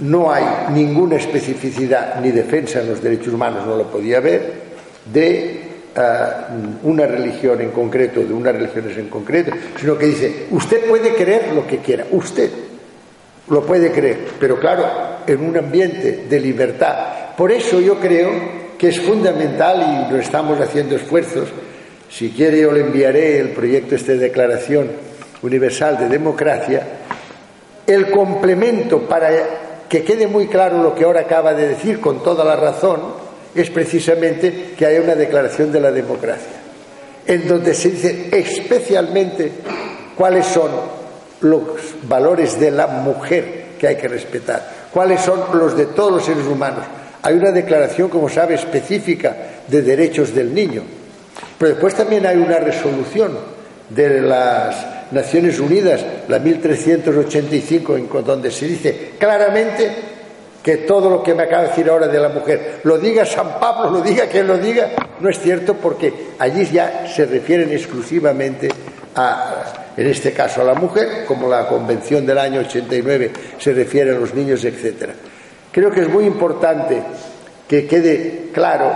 no hay ninguna especificidad ni defensa en los derechos humanos, no lo podía haber, de ah, una religión en concreto, de unas religiones en concreto, sino que dice, usted puede creer lo que quiera, usted lo puede creer, pero claro, en un ambiente de libertad. Por eso yo creo que es fundamental y lo estamos haciendo esfuerzos. Si quiere yo le enviaré el proyecto este de declaración universal de democracia. El complemento para que quede muy claro lo que ahora acaba de decir con toda la razón es precisamente que haya una declaración de la democracia, en donde se dice especialmente cuáles son los valores de la mujer que hay que respetar, cuáles son los de todos los seres humanos. Hay una declaración, como sabe, específica de derechos del niño, pero después también hay una resolución de las Naciones Unidas, la 1385, en donde se dice claramente que todo lo que me acaba de decir ahora de la mujer, lo diga San Pablo, lo diga quien lo diga, no es cierto porque allí ya se refieren exclusivamente a, en este caso a la mujer, como la Convención del año 89 se refiere a los niños, etc. Creo que es muy importante que quede claro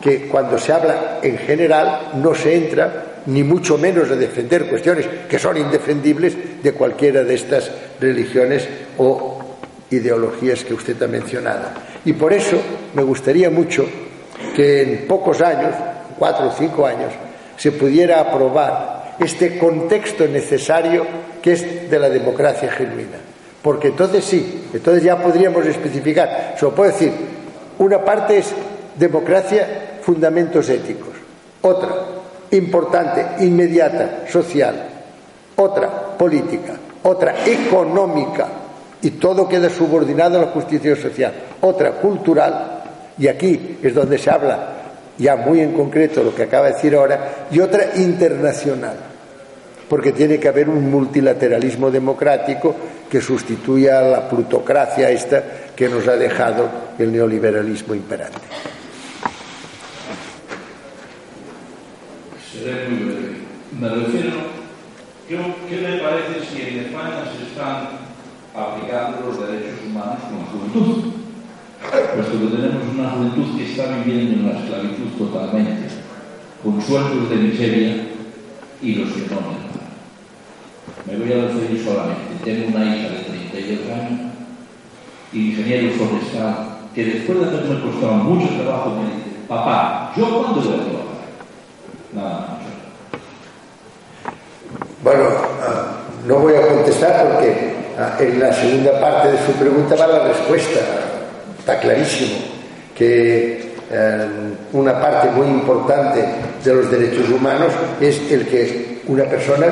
que cuando se habla en general no se entra ni mucho menos a defender cuestiones que son indefendibles de cualquiera de estas religiones o ideologías que usted ha mencionado. Y por eso me gustaría mucho que en pocos años, cuatro o cinco años, se pudiera aprobar este contexto necesario que es de la democracia genuina. Porque entonces sí, entonces ya podríamos especificar, se lo puedo decir, una parte es democracia, fundamentos éticos, otra importante, inmediata, social, otra política, otra económica, y todo queda subordinado a la justicia social, otra cultural, y aquí es donde se habla ya muy en concreto lo que acaba de decir ahora, y otra internacional, porque tiene que haber un multilateralismo democrático que sustituya a la plutocracia esta que nos ha dejado el neoliberalismo imperante. Seré muy breve. Me refiero, ¿qué, ¿qué le parece si en España se están aplicando los derechos humanos con juventud? Puesto que tenemos una juventud que está viviendo en la esclavitud totalmente, con sueldos de miseria y los que no Me voy a referir solamente. Tengo una hija de 32 años, ingeniero forestal, que después de haberme costado mucho trabajo me dice, papá, ¿yo cuándo voy a trabajar? Bueno, ah, no voy a contestar porque ah, en la segunda parte de su pregunta va la respuesta. Está clarísimo que eh, una parte muy importante de los derechos humanos es el que una persona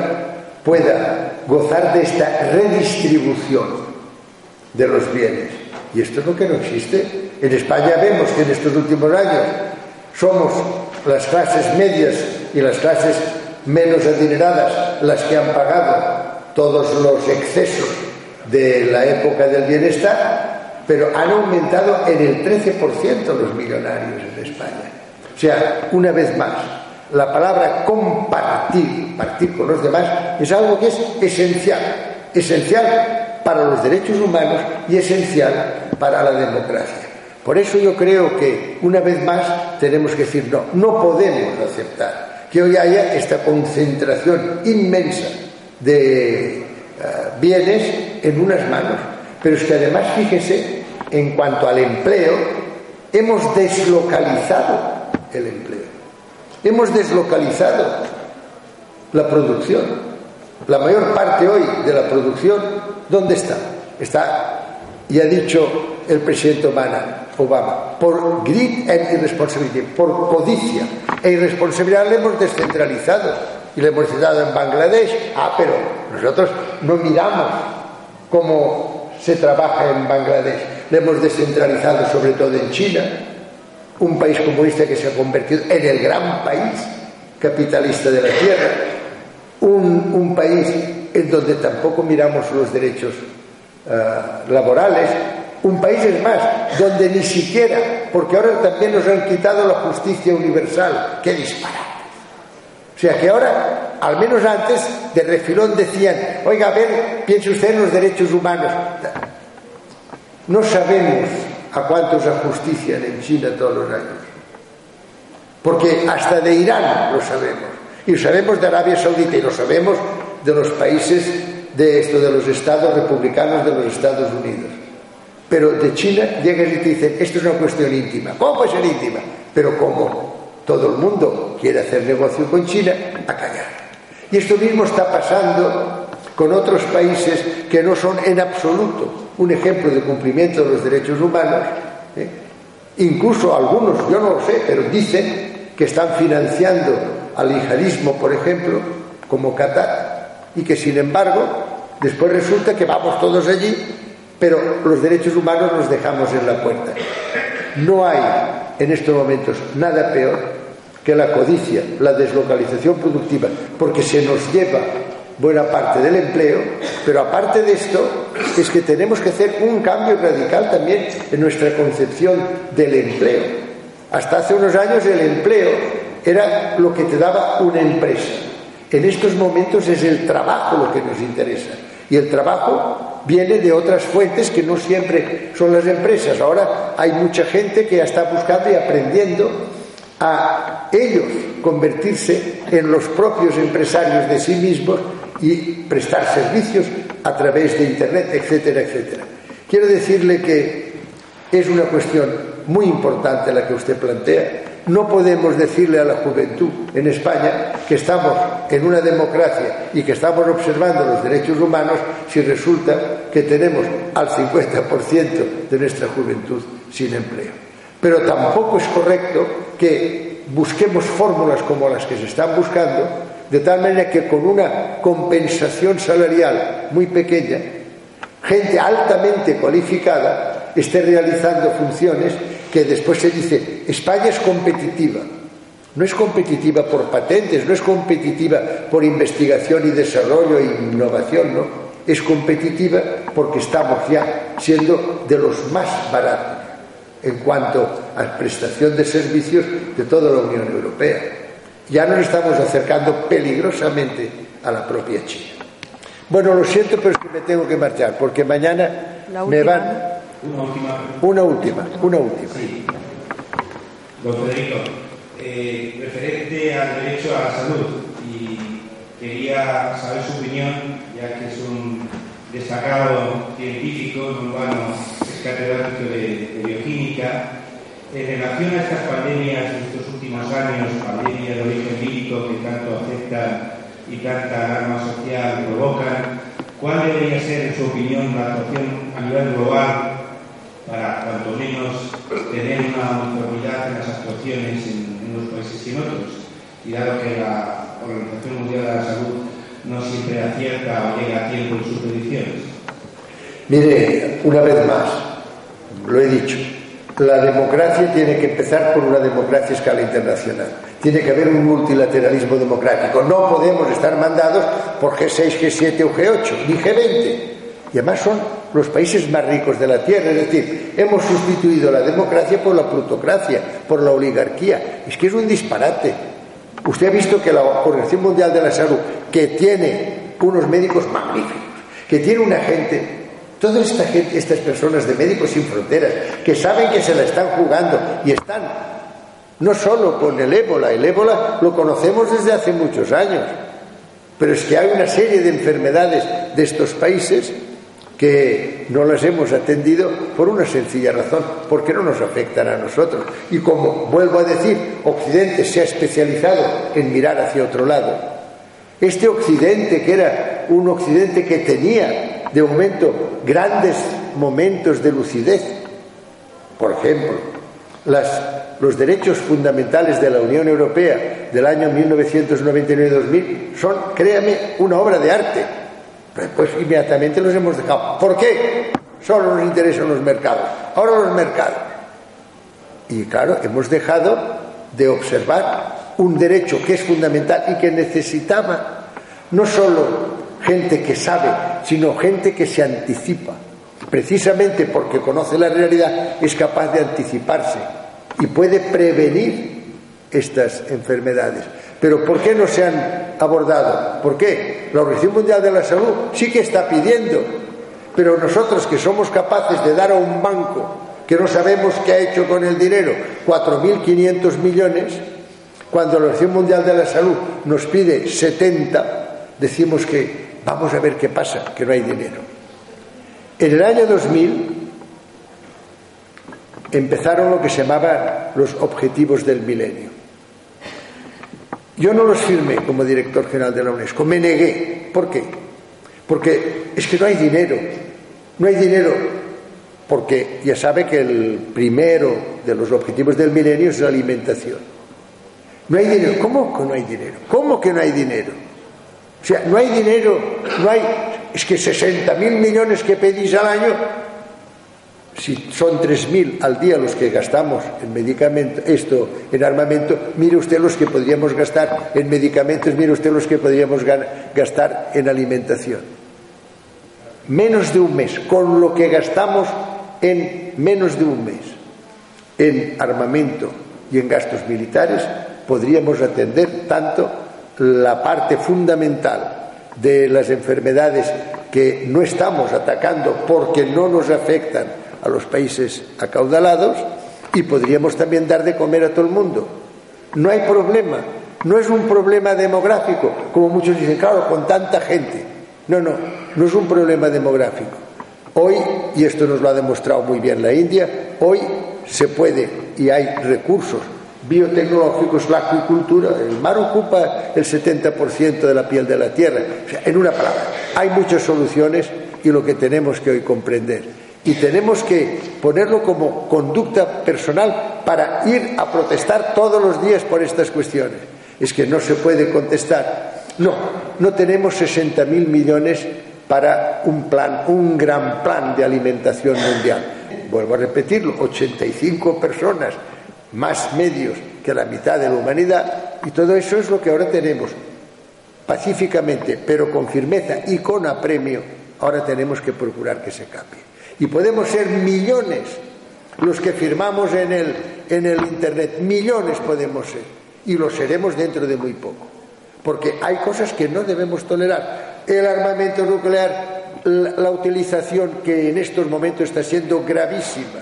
pueda gozar de esta redistribución de los bienes. Y esto es lo que no existe. En España vemos que en estos últimos años somos las clases medias y las clases menos adineradas las que han pagado todos los excesos de la época del bienestar, pero han aumentado en el 13% los millonarios en España. O sea, una vez más, la palabra compartir, partir con los demás, es algo que es esencial, esencial para los derechos humanos y esencial para la democracia. Por eso yo creo que una vez más tenemos que decir no, no podemos aceptar que hoy haya esta concentración inmensa de eh, bienes en unas manos. Pero es que además, fíjese, en cuanto al empleo, hemos deslocalizado el empleo. Hemos deslocalizado la producción. La mayor parte hoy de la producción, ¿dónde está? Está, y ha dicho el presidente Obama, Obama, por greed and irresponsibility, por codicia e irresponsabilidad le hemos descentralizado y le hemos citado en Bangladesh. Ah, pero nosotros no miramos cómo se trabaja en Bangladesh. Le hemos descentralizado sobre todo en China, un país comunista que se ha convertido en el gran país capitalista de la tierra, un, un país en donde tampoco miramos los derechos uh, laborales, un país es más, donde ni siquiera porque ahora también nos han quitado la justicia universal. ¡Qué disparate! O sea que ahora, al menos antes, de refilón decían, oiga, a ver, piense usted en los derechos humanos. No sabemos a cuántos ajustician en China todos los años. Porque hasta de Irán lo sabemos. Y lo sabemos de Arabia Saudita y lo sabemos de los países de esto, de los estados republicanos de los Estados Unidos. Pero de China llegan y te dicen, esto es una cuestión íntima. ¿Cómo puede ser íntima? Pero como todo el mundo quiere hacer negocio con China, a callar. Y esto mismo está pasando con otros países que no son en absoluto un ejemplo de cumplimiento de los derechos humanos. ¿eh? Incluso algunos, yo no lo sé, pero dicen que están financiando al yihadismo, por ejemplo, como Qatar, y que sin embargo después resulta que vamos todos allí, pero los derechos humanos los dejamos en la puerta. No hay en estos momentos nada peor que la codicia, la deslocalización productiva, porque se nos lleva buena parte del empleo, pero aparte de esto es que tenemos que hacer un cambio radical también en nuestra concepción del empleo. Hasta hace unos años el empleo era lo que te daba una empresa. En estos momentos es el trabajo lo que nos interesa. Y el trabajo viene de otras fuentes que no siempre son las empresas. Ahora hay mucha gente que ya está buscando y aprendiendo a ellos convertirse en los propios empresarios de sí mismos y prestar servicios a través de Internet, etcétera, etcétera. Quiero decirle que es una cuestión muy importante la que usted plantea. No podemos decirle a la juventud en España que estamos en una democracia y que estamos observando los derechos humanos si resulta que tenemos al 50% de nuestra juventud sin empleo. Pero tampoco es correcto que busquemos fórmulas como las que se están buscando, de tal manera que con una compensación salarial muy pequeña, gente altamente cualificada esté realizando funciones que después se dice, España es competitiva. No es competitiva por patentes, no es competitiva por investigación y desarrollo e innovación, no. Es competitiva porque estamos ya siendo de los más baratos en cuanto a prestación de servicios de toda la Unión Europea. Ya nos estamos acercando peligrosamente a la propia China. Bueno, lo siento, pero es que me tengo que marchar, porque mañana me van una última. Una última, una última. Sí. Don Federico, eh, referente al derecho a la salud, y quería saber su opinión, ya que es un destacado científico, un urbano, es catedrático de, bioquímica, en relación a estas pandemias de estos últimos años, pandemias de origen lírico que tanto afectan y tanta alarma social provocan, ¿cuál debería ser, en su opinión, la actuación a nivel global para cuanto menos tener una uniformidad en las actuaciones en, unos países y en otros. Y dado que la Organización Mundial de la Salud no siempre acierta o llega a tiempo en sus predicciones. Mire, una vez más, lo he dicho, la democracia tiene que empezar por una democracia a escala internacional. Tiene que haber un multilateralismo democrático. No podemos estar mandados por G6, G7 o G8, ni G20. Y además son los países más ricos de la Tierra. Es decir, hemos sustituido la democracia por la plutocracia, por la oligarquía. Es que es un disparate. Usted ha visto que la Organización Mundial de la Salud, que tiene unos médicos magníficos, que tiene una gente, toda esta gente, estas personas de Médicos Sin Fronteras, que saben que se la están jugando y están no solo con el ébola, el ébola lo conocemos desde hace muchos años, pero es que hay una serie de enfermedades de estos países que no las hemos atendido por una sencilla razón, porque no nos afectan a nosotros. Y como vuelvo a decir, Occidente se ha especializado en mirar hacia otro lado. Este Occidente, que era un Occidente que tenía de momento grandes momentos de lucidez, por ejemplo, los derechos fundamentales de la Unión Europea del año 1999-2000 son, créame, una obra de arte pues inmediatamente los hemos dejado. ¿Por qué? Solo nos interesan los mercados. Ahora los mercados. Y claro, hemos dejado de observar un derecho que es fundamental y que necesitaba no solo gente que sabe, sino gente que se anticipa. Precisamente porque conoce la realidad es capaz de anticiparse y puede prevenir estas enfermedades. Pero ¿por qué no se han abordado? ¿Por qué? La Organización Mundial de la Salud sí que está pidiendo, pero nosotros que somos capaces de dar a un banco que no sabemos qué ha hecho con el dinero, 4.500 millones, cuando la Organización Mundial de la Salud nos pide 70, decimos que vamos a ver qué pasa, que no hay dinero. En el año 2000 empezaron lo que se llamaban los objetivos del milenio. Yo no los firmé como director general de la UNESCO, me negué. ¿Por qué? Porque es que no hay dinero. No hay dinero porque ya sabe que el primero de los objetivos del milenio es la alimentación. No hay dinero. ¿Cómo que no hay dinero? ¿Cómo que no hay dinero? O sea, no hay dinero, no hay... Es que 60 mil millones que pedís al año si son 3.000 al día los que gastamos en medicamentos, esto en armamento, mire usted los que podríamos gastar en medicamentos, mire usted los que podríamos gastar en alimentación. Menos de un mes, con lo que gastamos en menos de un mes en armamento y en gastos militares, podríamos atender tanto la parte fundamental de las enfermedades que no estamos atacando porque no nos afectan a los países acaudalados y podríamos también dar de comer a todo el mundo. No hay problema, no es un problema demográfico, como muchos dicen, claro, con tanta gente. No, no, no es un problema demográfico. Hoy, y esto nos lo ha demostrado muy bien la India, hoy se puede y hay recursos biotecnológicos, la acuicultura, el mar ocupa el 70% de la piel de la tierra. en una palabra, hay muchas soluciones y lo que tenemos que hoy comprender y tenemos que ponerlo como conducta personal para ir a protestar todos los días por estas cuestiones. Es que no se puede contestar. No, no tenemos 60.000 millones para un plan, un gran plan de alimentación mundial. Vuelvo a repetirlo, 85 personas, más medios que la mitad de la humanidad, y todo eso es lo que ahora tenemos. Pacíficamente, pero con firmeza y con apremio, ahora tenemos que procurar que se cambie. Y podemos ser millones los que firmamos en el, en el Internet. Millones podemos ser. Y lo seremos dentro de muy poco. Porque hay cosas que no debemos tolerar. El armamento nuclear, la, utilización que en estos momentos está siendo gravísima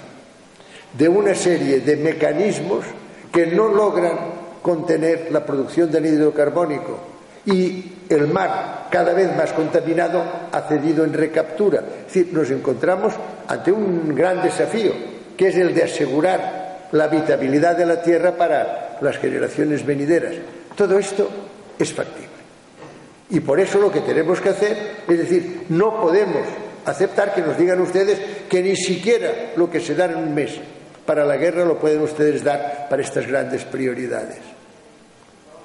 de una serie de mecanismos que no logran contener la producción de anhídrido carbónico y el mar, cada vez más contaminado, ha cedido en recaptura. Es decir, nos encontramos ante un gran desafío, que es el de asegurar la habitabilidad de la Tierra para las generaciones venideras. Todo esto es factible. Y por eso lo que tenemos que hacer es decir, no podemos aceptar que nos digan ustedes que ni siquiera lo que se da en un mes para la guerra lo pueden ustedes dar para estas grandes prioridades.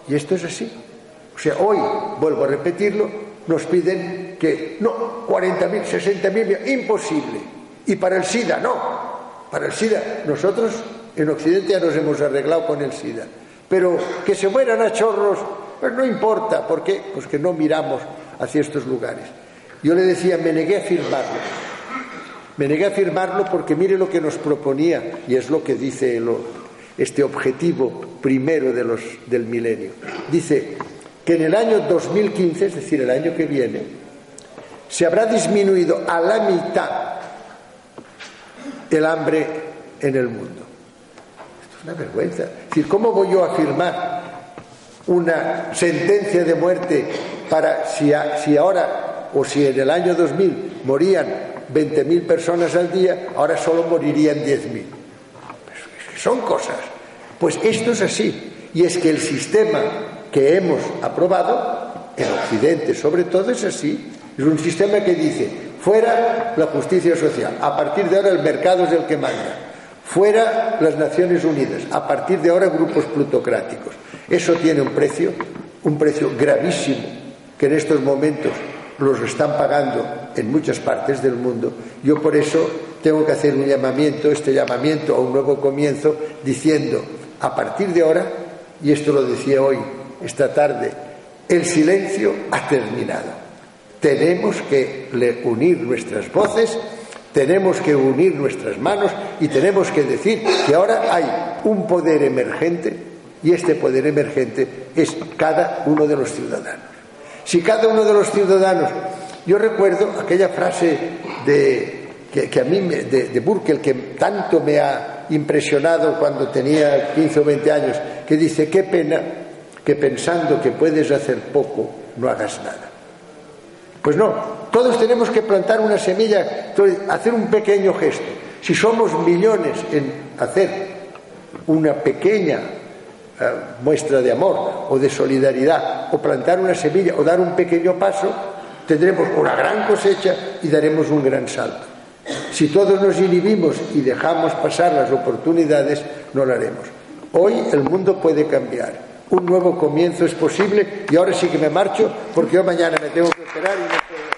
Y esto es así. O sea, hoy, vuelvo a repetirlo, nos piden que no, 40.000, 60.000, imposible. Y para el SIDA, no. Para el SIDA, nosotros en Occidente ya nos hemos arreglado con el SIDA. Pero que se mueran a chorros, pues no importa. ¿Por qué? Pues que no miramos hacia estos lugares. Yo le decía, me negué a firmarlo. Me negué a firmarlo porque mire lo que nos proponía, y es lo que dice este objetivo primero del milenio. Dice, que en el año 2015, es decir, el año que viene, se habrá disminuido a la mitad el hambre en el mundo. Esto es una vergüenza. Es decir, ¿cómo voy yo a firmar una sentencia de muerte para si, si ahora o si en el año 2000 morían 20.000 personas al día, ahora solo morirían 10.000? Son cosas. Pues esto es así. Y es que el sistema que hemos aprobado, en Occidente sobre todo es así, es un sistema que dice, fuera la justicia social, a partir de ahora el mercado es el que manda, fuera las Naciones Unidas, a partir de ahora grupos plutocráticos. Eso tiene un precio, un precio gravísimo, que en estos momentos los están pagando en muchas partes del mundo. Yo por eso tengo que hacer un llamamiento, este llamamiento a un nuevo comienzo, diciendo, a partir de ahora, y esto lo decía hoy esta tarde, el silencio ha terminado. Tenemos que unir nuestras voces Tenemos que unir nuestras manos y tenemos que decir que ahora hay un poder emergente y este poder emergente es cada uno de los ciudadanos. Si cada uno de los ciudadanos, yo recuerdo aquella frase de, que, a mí, de, de Burkel, que tanto me ha impresionado cuando tenía 15 o 20 años, que dice, qué pena que pensando que puedes hacer poco, no hagas nada. Pues no, todos tenemos que plantar una semilla, hacer un pequeño gesto. Si somos millones en hacer una pequeña eh, muestra de amor o de solidaridad, o plantar una semilla, o dar un pequeño paso, tendremos una gran cosecha y daremos un gran salto. Si todos nos inhibimos y dejamos pasar las oportunidades, no lo haremos. Hoy el mundo puede cambiar un nuevo comienzo es posible y ahora sí que me marcho porque yo mañana me tengo que esperar y no puedo.